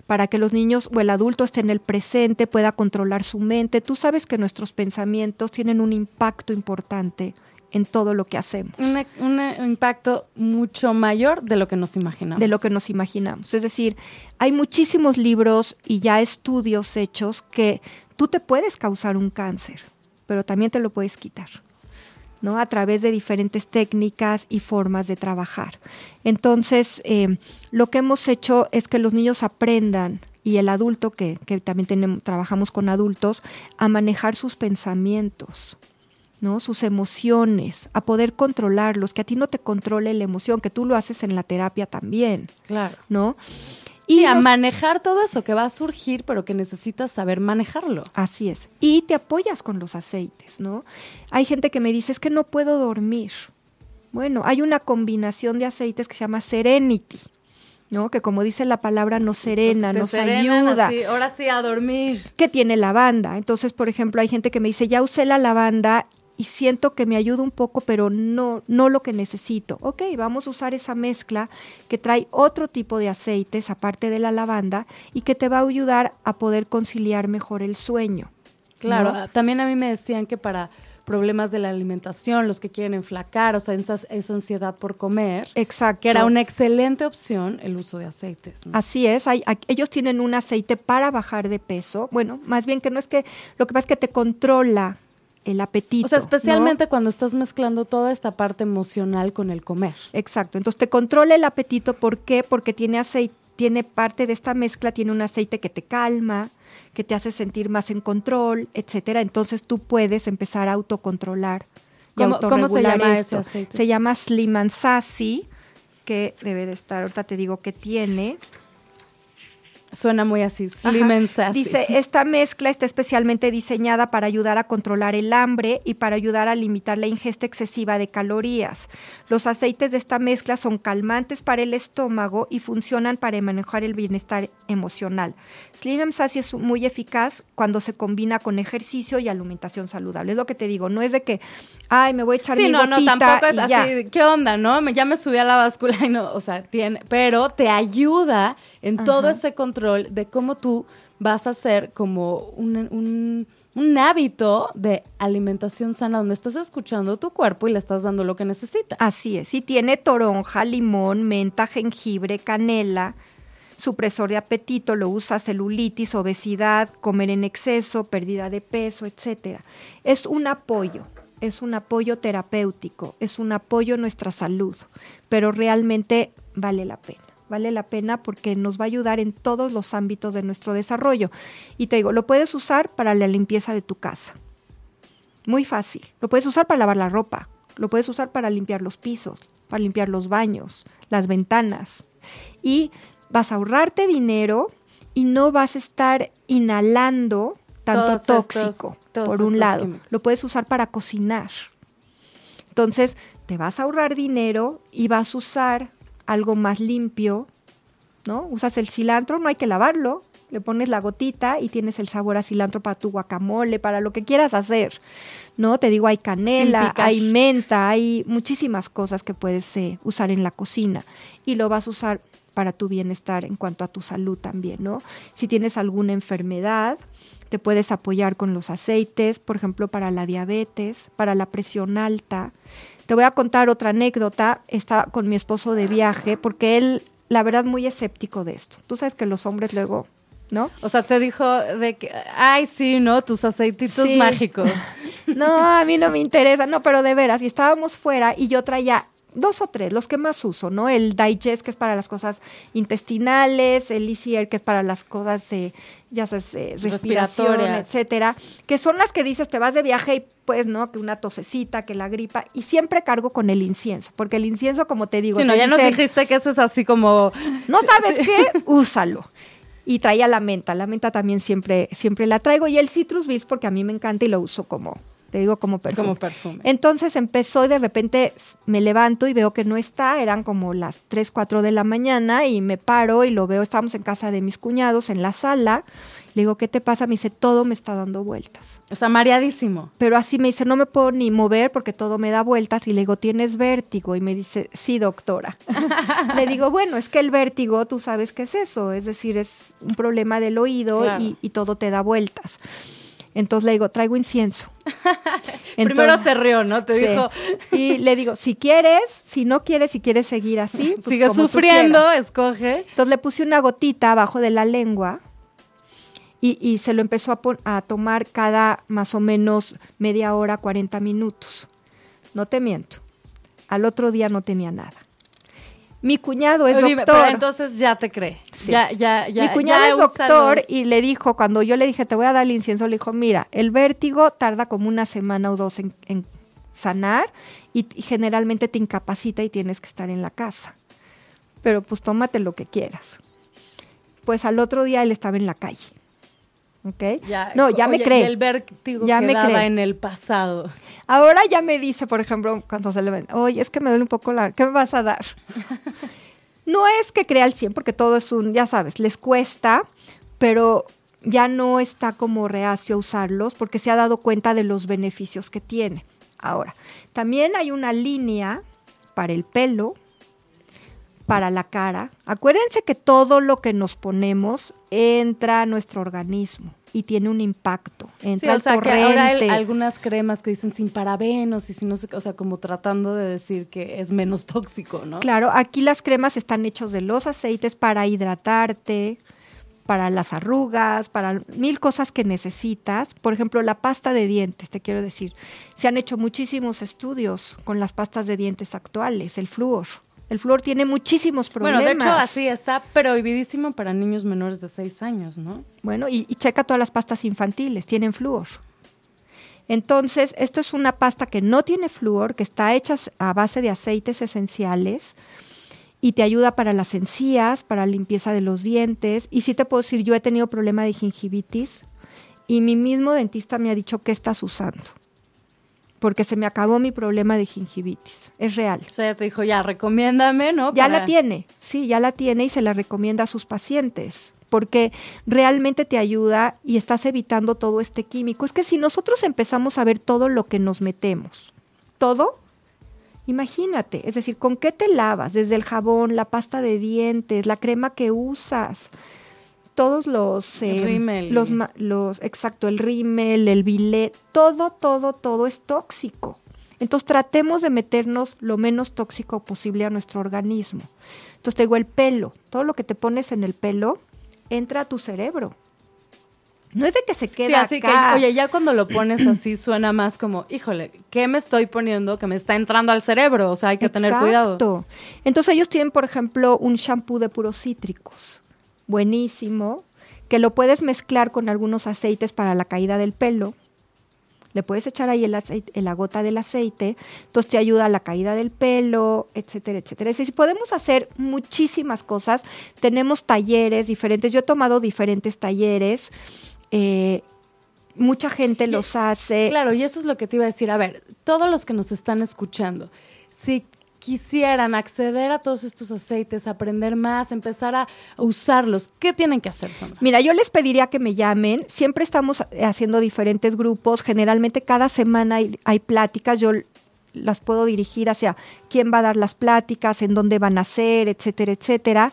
para que los niños o el adulto esté en el presente, pueda controlar su mente. Tú sabes que nuestros pensamientos tienen un impacto importante en todo lo que hacemos. Un, un impacto mucho mayor de lo que nos imaginamos. de lo que nos imaginamos. Es decir, hay muchísimos libros y ya estudios hechos que tú te puedes causar un cáncer, pero también te lo puedes quitar. ¿no? a través de diferentes técnicas y formas de trabajar. Entonces, eh, lo que hemos hecho es que los niños aprendan y el adulto, que, que también tenemos, trabajamos con adultos, a manejar sus pensamientos, ¿no? sus emociones, a poder controlarlos, que a ti no te controle la emoción, que tú lo haces en la terapia también, Claro. ¿no? Y a nos- manejar todo eso que va a surgir, pero que necesitas saber manejarlo. Así es. Y te apoyas con los aceites, ¿no? Hay gente que me dice, es que no puedo dormir. Bueno, hay una combinación de aceites que se llama Serenity, ¿no? Que como dice la palabra, nos serena, nos serenan ayuda. así, ahora sí a dormir. que tiene lavanda. Entonces, por ejemplo, hay gente que me dice, ya usé la lavanda y siento que me ayuda un poco, pero no, no lo que necesito. Ok, vamos a usar esa mezcla que trae otro tipo de aceites aparte de la lavanda y que te va a ayudar a poder conciliar mejor el sueño. Claro, ¿no? ah, también a mí me decían que para problemas de la alimentación, los que quieren enflacar, o sea, esa, esa ansiedad por comer, Exacto. que era una excelente opción el uso de aceites. ¿no? Así es, hay- hay- ellos tienen un aceite para bajar de peso. Bueno, más bien que no es que, lo que pasa es que te controla el apetito. O sea, ¿no? especialmente cuando estás mezclando toda esta parte emocional con el comer. Exacto. Entonces te controla el apetito. ¿Por qué? Porque tiene aceite, tiene parte de esta mezcla, tiene un aceite que te calma, que te hace sentir más en control, etcétera. Entonces tú puedes empezar a autocontrolar. y ¿Cómo- cómo se llama esto. ese aceite? Se llama Slim and Sassy, que debe de estar, ahorita te digo que tiene. Suena muy así, slim and sassy. Dice, esta mezcla está especialmente diseñada para ayudar a controlar el hambre y para ayudar a limitar la ingesta excesiva de calorías. Los aceites de esta mezcla son calmantes para el estómago y funcionan para manejar el bienestar emocional. Slim and Sassy es muy eficaz cuando se combina con ejercicio y alimentación saludable. Es lo que te digo, no es de que, ay, me voy a echar Sí, mi no, no, tampoco es y así, ya. ¿qué onda, no? Ya me subí a la báscula y no, o sea, tiene, pero te ayuda en todo ese control de cómo tú vas a hacer como un, un, hábito de alimentación sana donde estás escuchando tu cuerpo y le estás dando lo que necesita. Así es, y tiene toronja, limón, menta, jengibre, canela, supresor de apetito, lo usa celulitis, obesidad, comer en exceso, pérdida de peso, etcétera. Es un apoyo, es un apoyo terapéutico, es un apoyo a nuestra salud, pero realmente vale la pena. Vale la pena porque nos va a ayudar en todos los ámbitos de nuestro desarrollo. Y te digo, lo puedes usar para la limpieza de tu casa. Muy fácil. Lo puedes usar para lavar la ropa. Lo puedes usar para limpiar los pisos, para limpiar los baños, las ventanas. Y vas a ahorrarte dinero y no vas a estar inhalando tanto tóxico, por un lado. Lo puedes usar para cocinar. Entonces, te vas a ahorrar dinero y vas a usar algo más limpio, ¿no? Usas el cilantro, no hay que lavarlo, le pones la gotita y tienes el sabor a cilantro para tu guacamole, para lo que quieras hacer, ¿no? Te digo, hay canela, hay menta, hay muchísimas cosas que puedes eh, usar en la cocina y lo vas a usar para tu bienestar en cuanto a tu salud también, ¿no? Si tienes alguna enfermedad, te puedes apoyar con los aceites, por ejemplo, para la diabetes, para la presión alta. Te voy a contar otra anécdota. Estaba con mi esposo de viaje porque él, la verdad, muy escéptico de esto. Tú sabes que los hombres luego, ¿no? O sea, te dijo de que, ay, sí, ¿no? Tus aceititos mágicos. no, a mí no me interesa. No, pero de veras, y estábamos fuera y yo traía dos o tres, los que más uso, ¿no? El Digest, que es para las cosas intestinales, el Easier, que es para las cosas, eh, ya sabes, eh, respiratorias, etcétera, que son las que dices, te vas de viaje y pues, ¿no? Que una tosecita, que la gripa, y siempre cargo con el incienso, porque el incienso, como te digo... Sí, no, ya nos dijiste que eso es así como... ¿No sabes qué? Úsalo y traía la menta. La menta también siempre, siempre la traigo. Y el Citrus Beef porque a mí me encanta y lo uso como, te digo como perfume. Como perfume. Entonces empezó y de repente me levanto y veo que no está, eran como las 3, 4 de la mañana y me paro y lo veo, estábamos en casa de mis cuñados en la sala. Le digo, ¿qué te pasa? Me dice, todo me está dando vueltas. O sea, mareadísimo. Pero así me dice, no me puedo ni mover porque todo me da vueltas. Y le digo, ¿tienes vértigo? Y me dice, sí, doctora. le digo, bueno, es que el vértigo, tú sabes qué es eso. Es decir, es un problema del oído y, y todo te da vueltas. Entonces le digo, traigo incienso. Primero se rió, ¿no? Te dijo. Y le digo, si quieres, si no quieres, si quieres seguir así. Pues Sigue sufriendo, escoge. Entonces le puse una gotita abajo de la lengua y, se lo empezó a, a, tomar cada más o menos media hora, 40 minutos. No te miento. Al otro día no tenía nada. Mi cuñado es doctor. Pero entonces ya te cree. Ya, ya, ya. Mi cuñado es doctor y le dijo, cuando yo le dije, te voy a dar el incienso, le dijo, mira, el vértigo tarda como una semana o dos en, sanar y, generalmente te incapacita y tienes que estar en la casa. Pero pues tómate lo que quieras. Pues al otro día él estaba en la calle. ¿Ok? no, ya me cree. el vértigo ya me cree. en el pasado. Ahora ya me dice, por ejemplo, cuando se le ven, oye, es que me duele un poco la... ¿Qué me vas a dar? no es que crea al 100, porque todo es un, ya sabes, les cuesta, pero ya no está como reacio a usarlos porque se ha dado cuenta de los beneficios que tiene. Ahora, también hay una línea para el pelo, para la cara. Acuérdense que todo lo que nos ponemos entra a nuestro organismo y tiene un impacto. Entra sí, o sea, que ahora hay algunas cremas que dicen sin parabenos y si no sé, o sea, como tratando de decir que es menos tóxico, ¿no? Claro, aquí las cremas están hechos de los aceites para hidratarte, para las arrugas, para mil cosas que necesitas. Por ejemplo, la pasta de dientes, te quiero decir. Se han hecho muchísimos estudios con las pastas de dientes actuales, el flúor. El flúor tiene muchísimos problemas. Bueno, de hecho, así está prohibidísimo para niños menores de 6 años, ¿no? Bueno, y, checa todas las pastas infantiles, tienen flúor. Entonces, esto es una pasta que no tiene flúor, que está hecha a base de aceites esenciales y te ayuda para las encías, para la limpieza de los dientes. Y sí te puedo decir, yo he tenido problema de gingivitis y mi mismo dentista me ha dicho, ¿qué estás usando? Porque se me acabó mi problema de gingivitis. Es real. O sea, te dijo, ya, recomiéndame, ¿no? Ya la tiene, sí, ya la tiene y se la recomienda a sus pacientes porque realmente te ayuda y estás evitando todo este químico. Es que si nosotros empezamos a ver todo lo que nos metemos, todo, imagínate, es decir, ¿con qué te lavas? Desde el jabón, la pasta de dientes, la crema que usas, todos los, eh, rímel. los, los, exacto, el rímel, el billet, todo, todo, todo es tóxico. Entonces tratemos de meternos lo menos tóxico posible a nuestro organismo. Entonces te digo, el pelo, todo lo que te pones en el pelo entra a tu cerebro. No es de que se quede Sí, así acá. que, oye, ya cuando lo pones así suena más como, híjole, ¿qué me estoy poniendo que me está entrando al cerebro? O sea, hay que tener cuidado. Entonces ellos tienen, por ejemplo, un shampoo de puros cítricos, buenísimo, que lo puedes mezclar con algunos aceites para la caída del pelo. Le puedes echar ahí el aceite, la gota del aceite, entonces te ayuda a la caída del pelo, etcétera, etcétera. Es decir, podemos hacer muchísimas cosas. Tenemos talleres diferentes. Yo he tomado diferentes talleres. eh, mucha gente los hace. Claro, y eso es lo que te iba a decir. A ver, todos los que nos están escuchando, si quisieran acceder a todos estos aceites, aprender más, empezar a usarlos, ¿qué tienen que hacer, Sandra? Mira, yo les pediría que me llamen. Siempre estamos eh, haciendo diferentes grupos. Generalmente cada semana hay, hay pláticas. Yo las puedo dirigir hacia quién va a dar las pláticas, en dónde van a ser, etcétera, etcétera.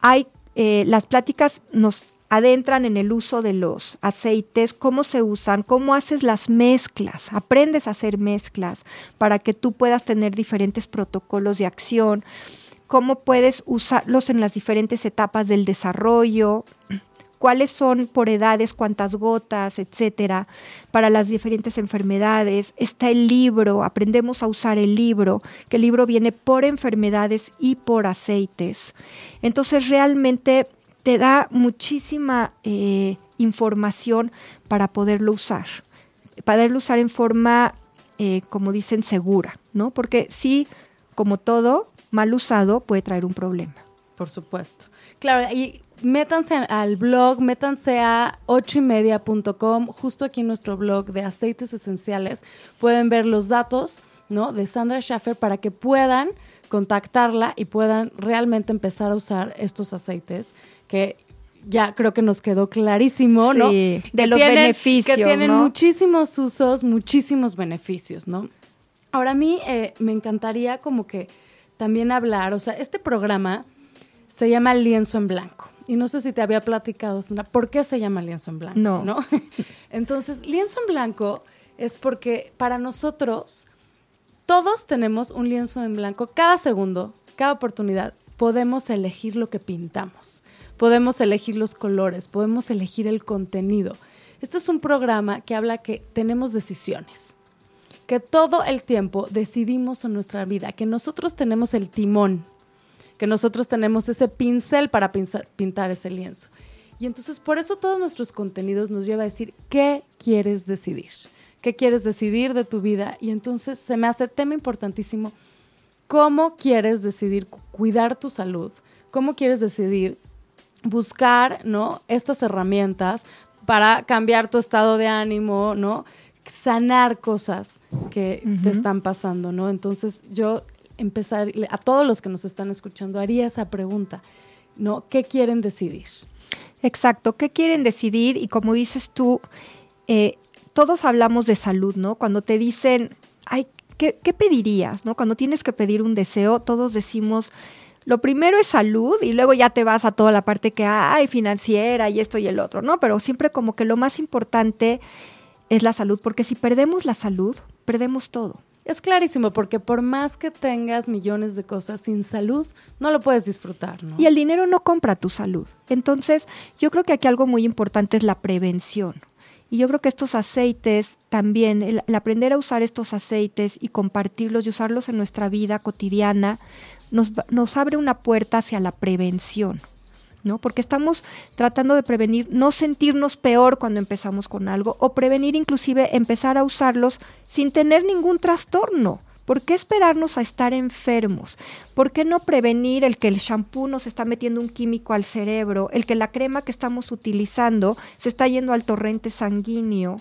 Hay eh, las pláticas nos adentran en el uso de los aceites, cómo se usan, cómo haces las mezclas, aprendes a hacer mezclas para que tú puedas tener diferentes protocolos de acción, cómo puedes usarlos en las diferentes etapas del desarrollo, cuáles son por edades, cuántas gotas, etcétera, para las diferentes enfermedades. Está el libro, aprendemos a usar el libro, que el libro viene por enfermedades y por aceites. Entonces realmente te da muchísima eh, información para poderlo usar, poderlo usar en forma, eh, como dicen, segura, ¿no? Porque sí, como todo, mal usado puede traer un problema. Por supuesto. Claro, y métanse al blog, métanse a ochoymedia.com, justo aquí en nuestro blog de aceites esenciales, pueden ver los datos, ¿no? De Sandra Schaffer para que puedan contactarla y puedan realmente empezar a usar estos aceites que ya creo que nos quedó clarísimo, ¿no? Sí, de Que los tienen- beneficios, Que tienen ¿no? muchísimos usos, muchísimos beneficios, ¿no? Ahora a mí eh, me encantaría como que también hablar, o sea, este programa se llama Lienzo en Blanco. Y no sé si te había platicado, Sandra, ¿por qué se llama Lienzo en Blanco? No. Entonces, Lienzo en Blanco es porque para nosotros todos tenemos un lienzo en blanco. Cada segundo, cada oportunidad, podemos elegir lo que pintamos. Podemos elegir los colores, podemos elegir el contenido. Este es un programa que habla que tenemos decisiones, que todo el tiempo decidimos en nuestra vida, que nosotros tenemos el timón, que nosotros tenemos ese pincel para pintar ese lienzo. Y entonces por eso todos nuestros contenidos nos lleva a decir, ¿qué quieres decidir? ¿Qué quieres decidir de tu vida? Y entonces se me hace tema importantísimo cómo quieres decidir cu- cuidar tu salud, cómo quieres decidir buscar, ¿no? Estas herramientas para cambiar tu estado de ánimo, ¿no? Sanar cosas que te están pasando, ¿no? Entonces yo empezar, a todos los que nos están escuchando, haría esa pregunta, ¿no? ¿Qué quieren decidir? Exacto, ¿qué quieren decidir? Y como dices tú, eh, todos hablamos de salud, ¿no? Cuando te dicen, ay, ¿qué, qué pedirías? ¿no? Cuando tienes que pedir un deseo, todos decimos, lo primero es salud y luego ya te vas a toda la parte que hay financiera y esto y el otro, ¿no? Pero siempre como que lo más importante es la salud, porque si perdemos la salud, perdemos todo. Es clarísimo, porque por más que tengas millones de cosas sin salud, no lo puedes disfrutar, ¿no? Y el dinero no compra tu salud. Entonces, yo creo que aquí algo muy importante es la prevención. Y yo creo que estos aceites también, el, el aprender a usar estos aceites y compartirlos y usarlos en nuestra vida cotidiana, nos, abre una puerta hacia la prevención. ¿no? Porque estamos tratando de prevenir no sentirnos peor cuando empezamos con algo o prevenir inclusive empezar a usarlos sin tener ningún trastorno. ¿Por qué esperarnos a estar enfermos? ¿Por qué no prevenir el que el shampoo nos está metiendo un químico al cerebro, el que la crema que estamos utilizando se está yendo al torrente sanguíneo,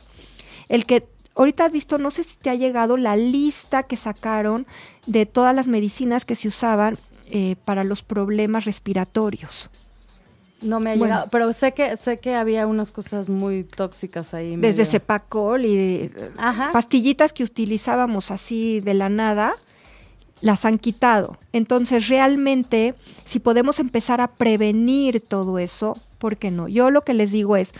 el que ahorita has visto, no sé si te ha llegado la lista que sacaron de todas las medicinas que se usaban eh, para los problemas respiratorios. No me ha Bueno. llegado, pero sé que sé que había unas cosas muy tóxicas ahí. Desde medio- Cepacol y de- Ajá. pastillitas que utilizábamos así de la nada, las han quitado. Entonces, realmente, si podemos empezar a prevenir todo eso, ¿por qué no? Yo lo que les digo es,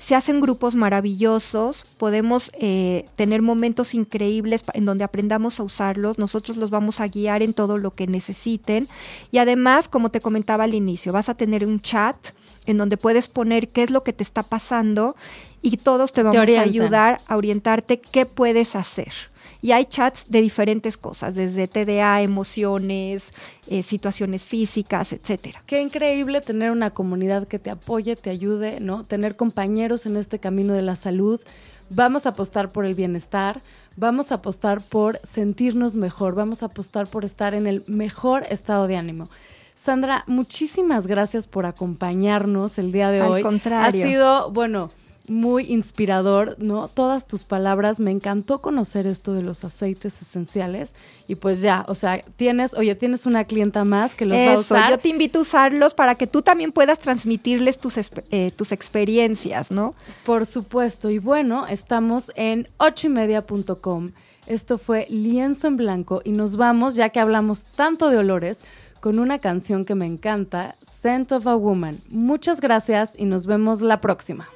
se hacen grupos maravillosos, podemos eh, tener momentos increíbles en donde aprendamos a usarlos, nosotros los vamos a guiar en todo lo que necesiten. Y además, como te comentaba al inicio, vas a tener un chat en donde puedes poner qué es lo que te está pasando y todos te vamos a ayudar a orientarte qué puedes hacer y hay chats de diferentes cosas, desde TDA, emociones, eh, situaciones físicas, etcétera. Qué increíble tener una comunidad que te apoye, te ayude, ¿no? Tener compañeros en este camino de la salud. Vamos a apostar por el bienestar, vamos a apostar por sentirnos mejor, vamos a apostar por estar en el mejor estado de ánimo. Sandra, muchísimas gracias por acompañarnos el día de hoy. Al contrario. Ha sido, bueno, muy inspirador, ¿no? Todas tus palabras, me encantó conocer esto de los aceites esenciales y pues ya, o sea, tienes, oye, tienes una clienta más que los va a usar. Yo te invito a usarlos para que tú también puedas transmitirles tus, eh, tus experiencias, ¿no? Por supuesto, y bueno, estamos en ochoymedia.com. Esto fue Lienzo en Blanco y nos vamos, ya que hablamos tanto de olores, con una canción que me encanta, Scent of a Woman. Muchas gracias y nos vemos la próxima.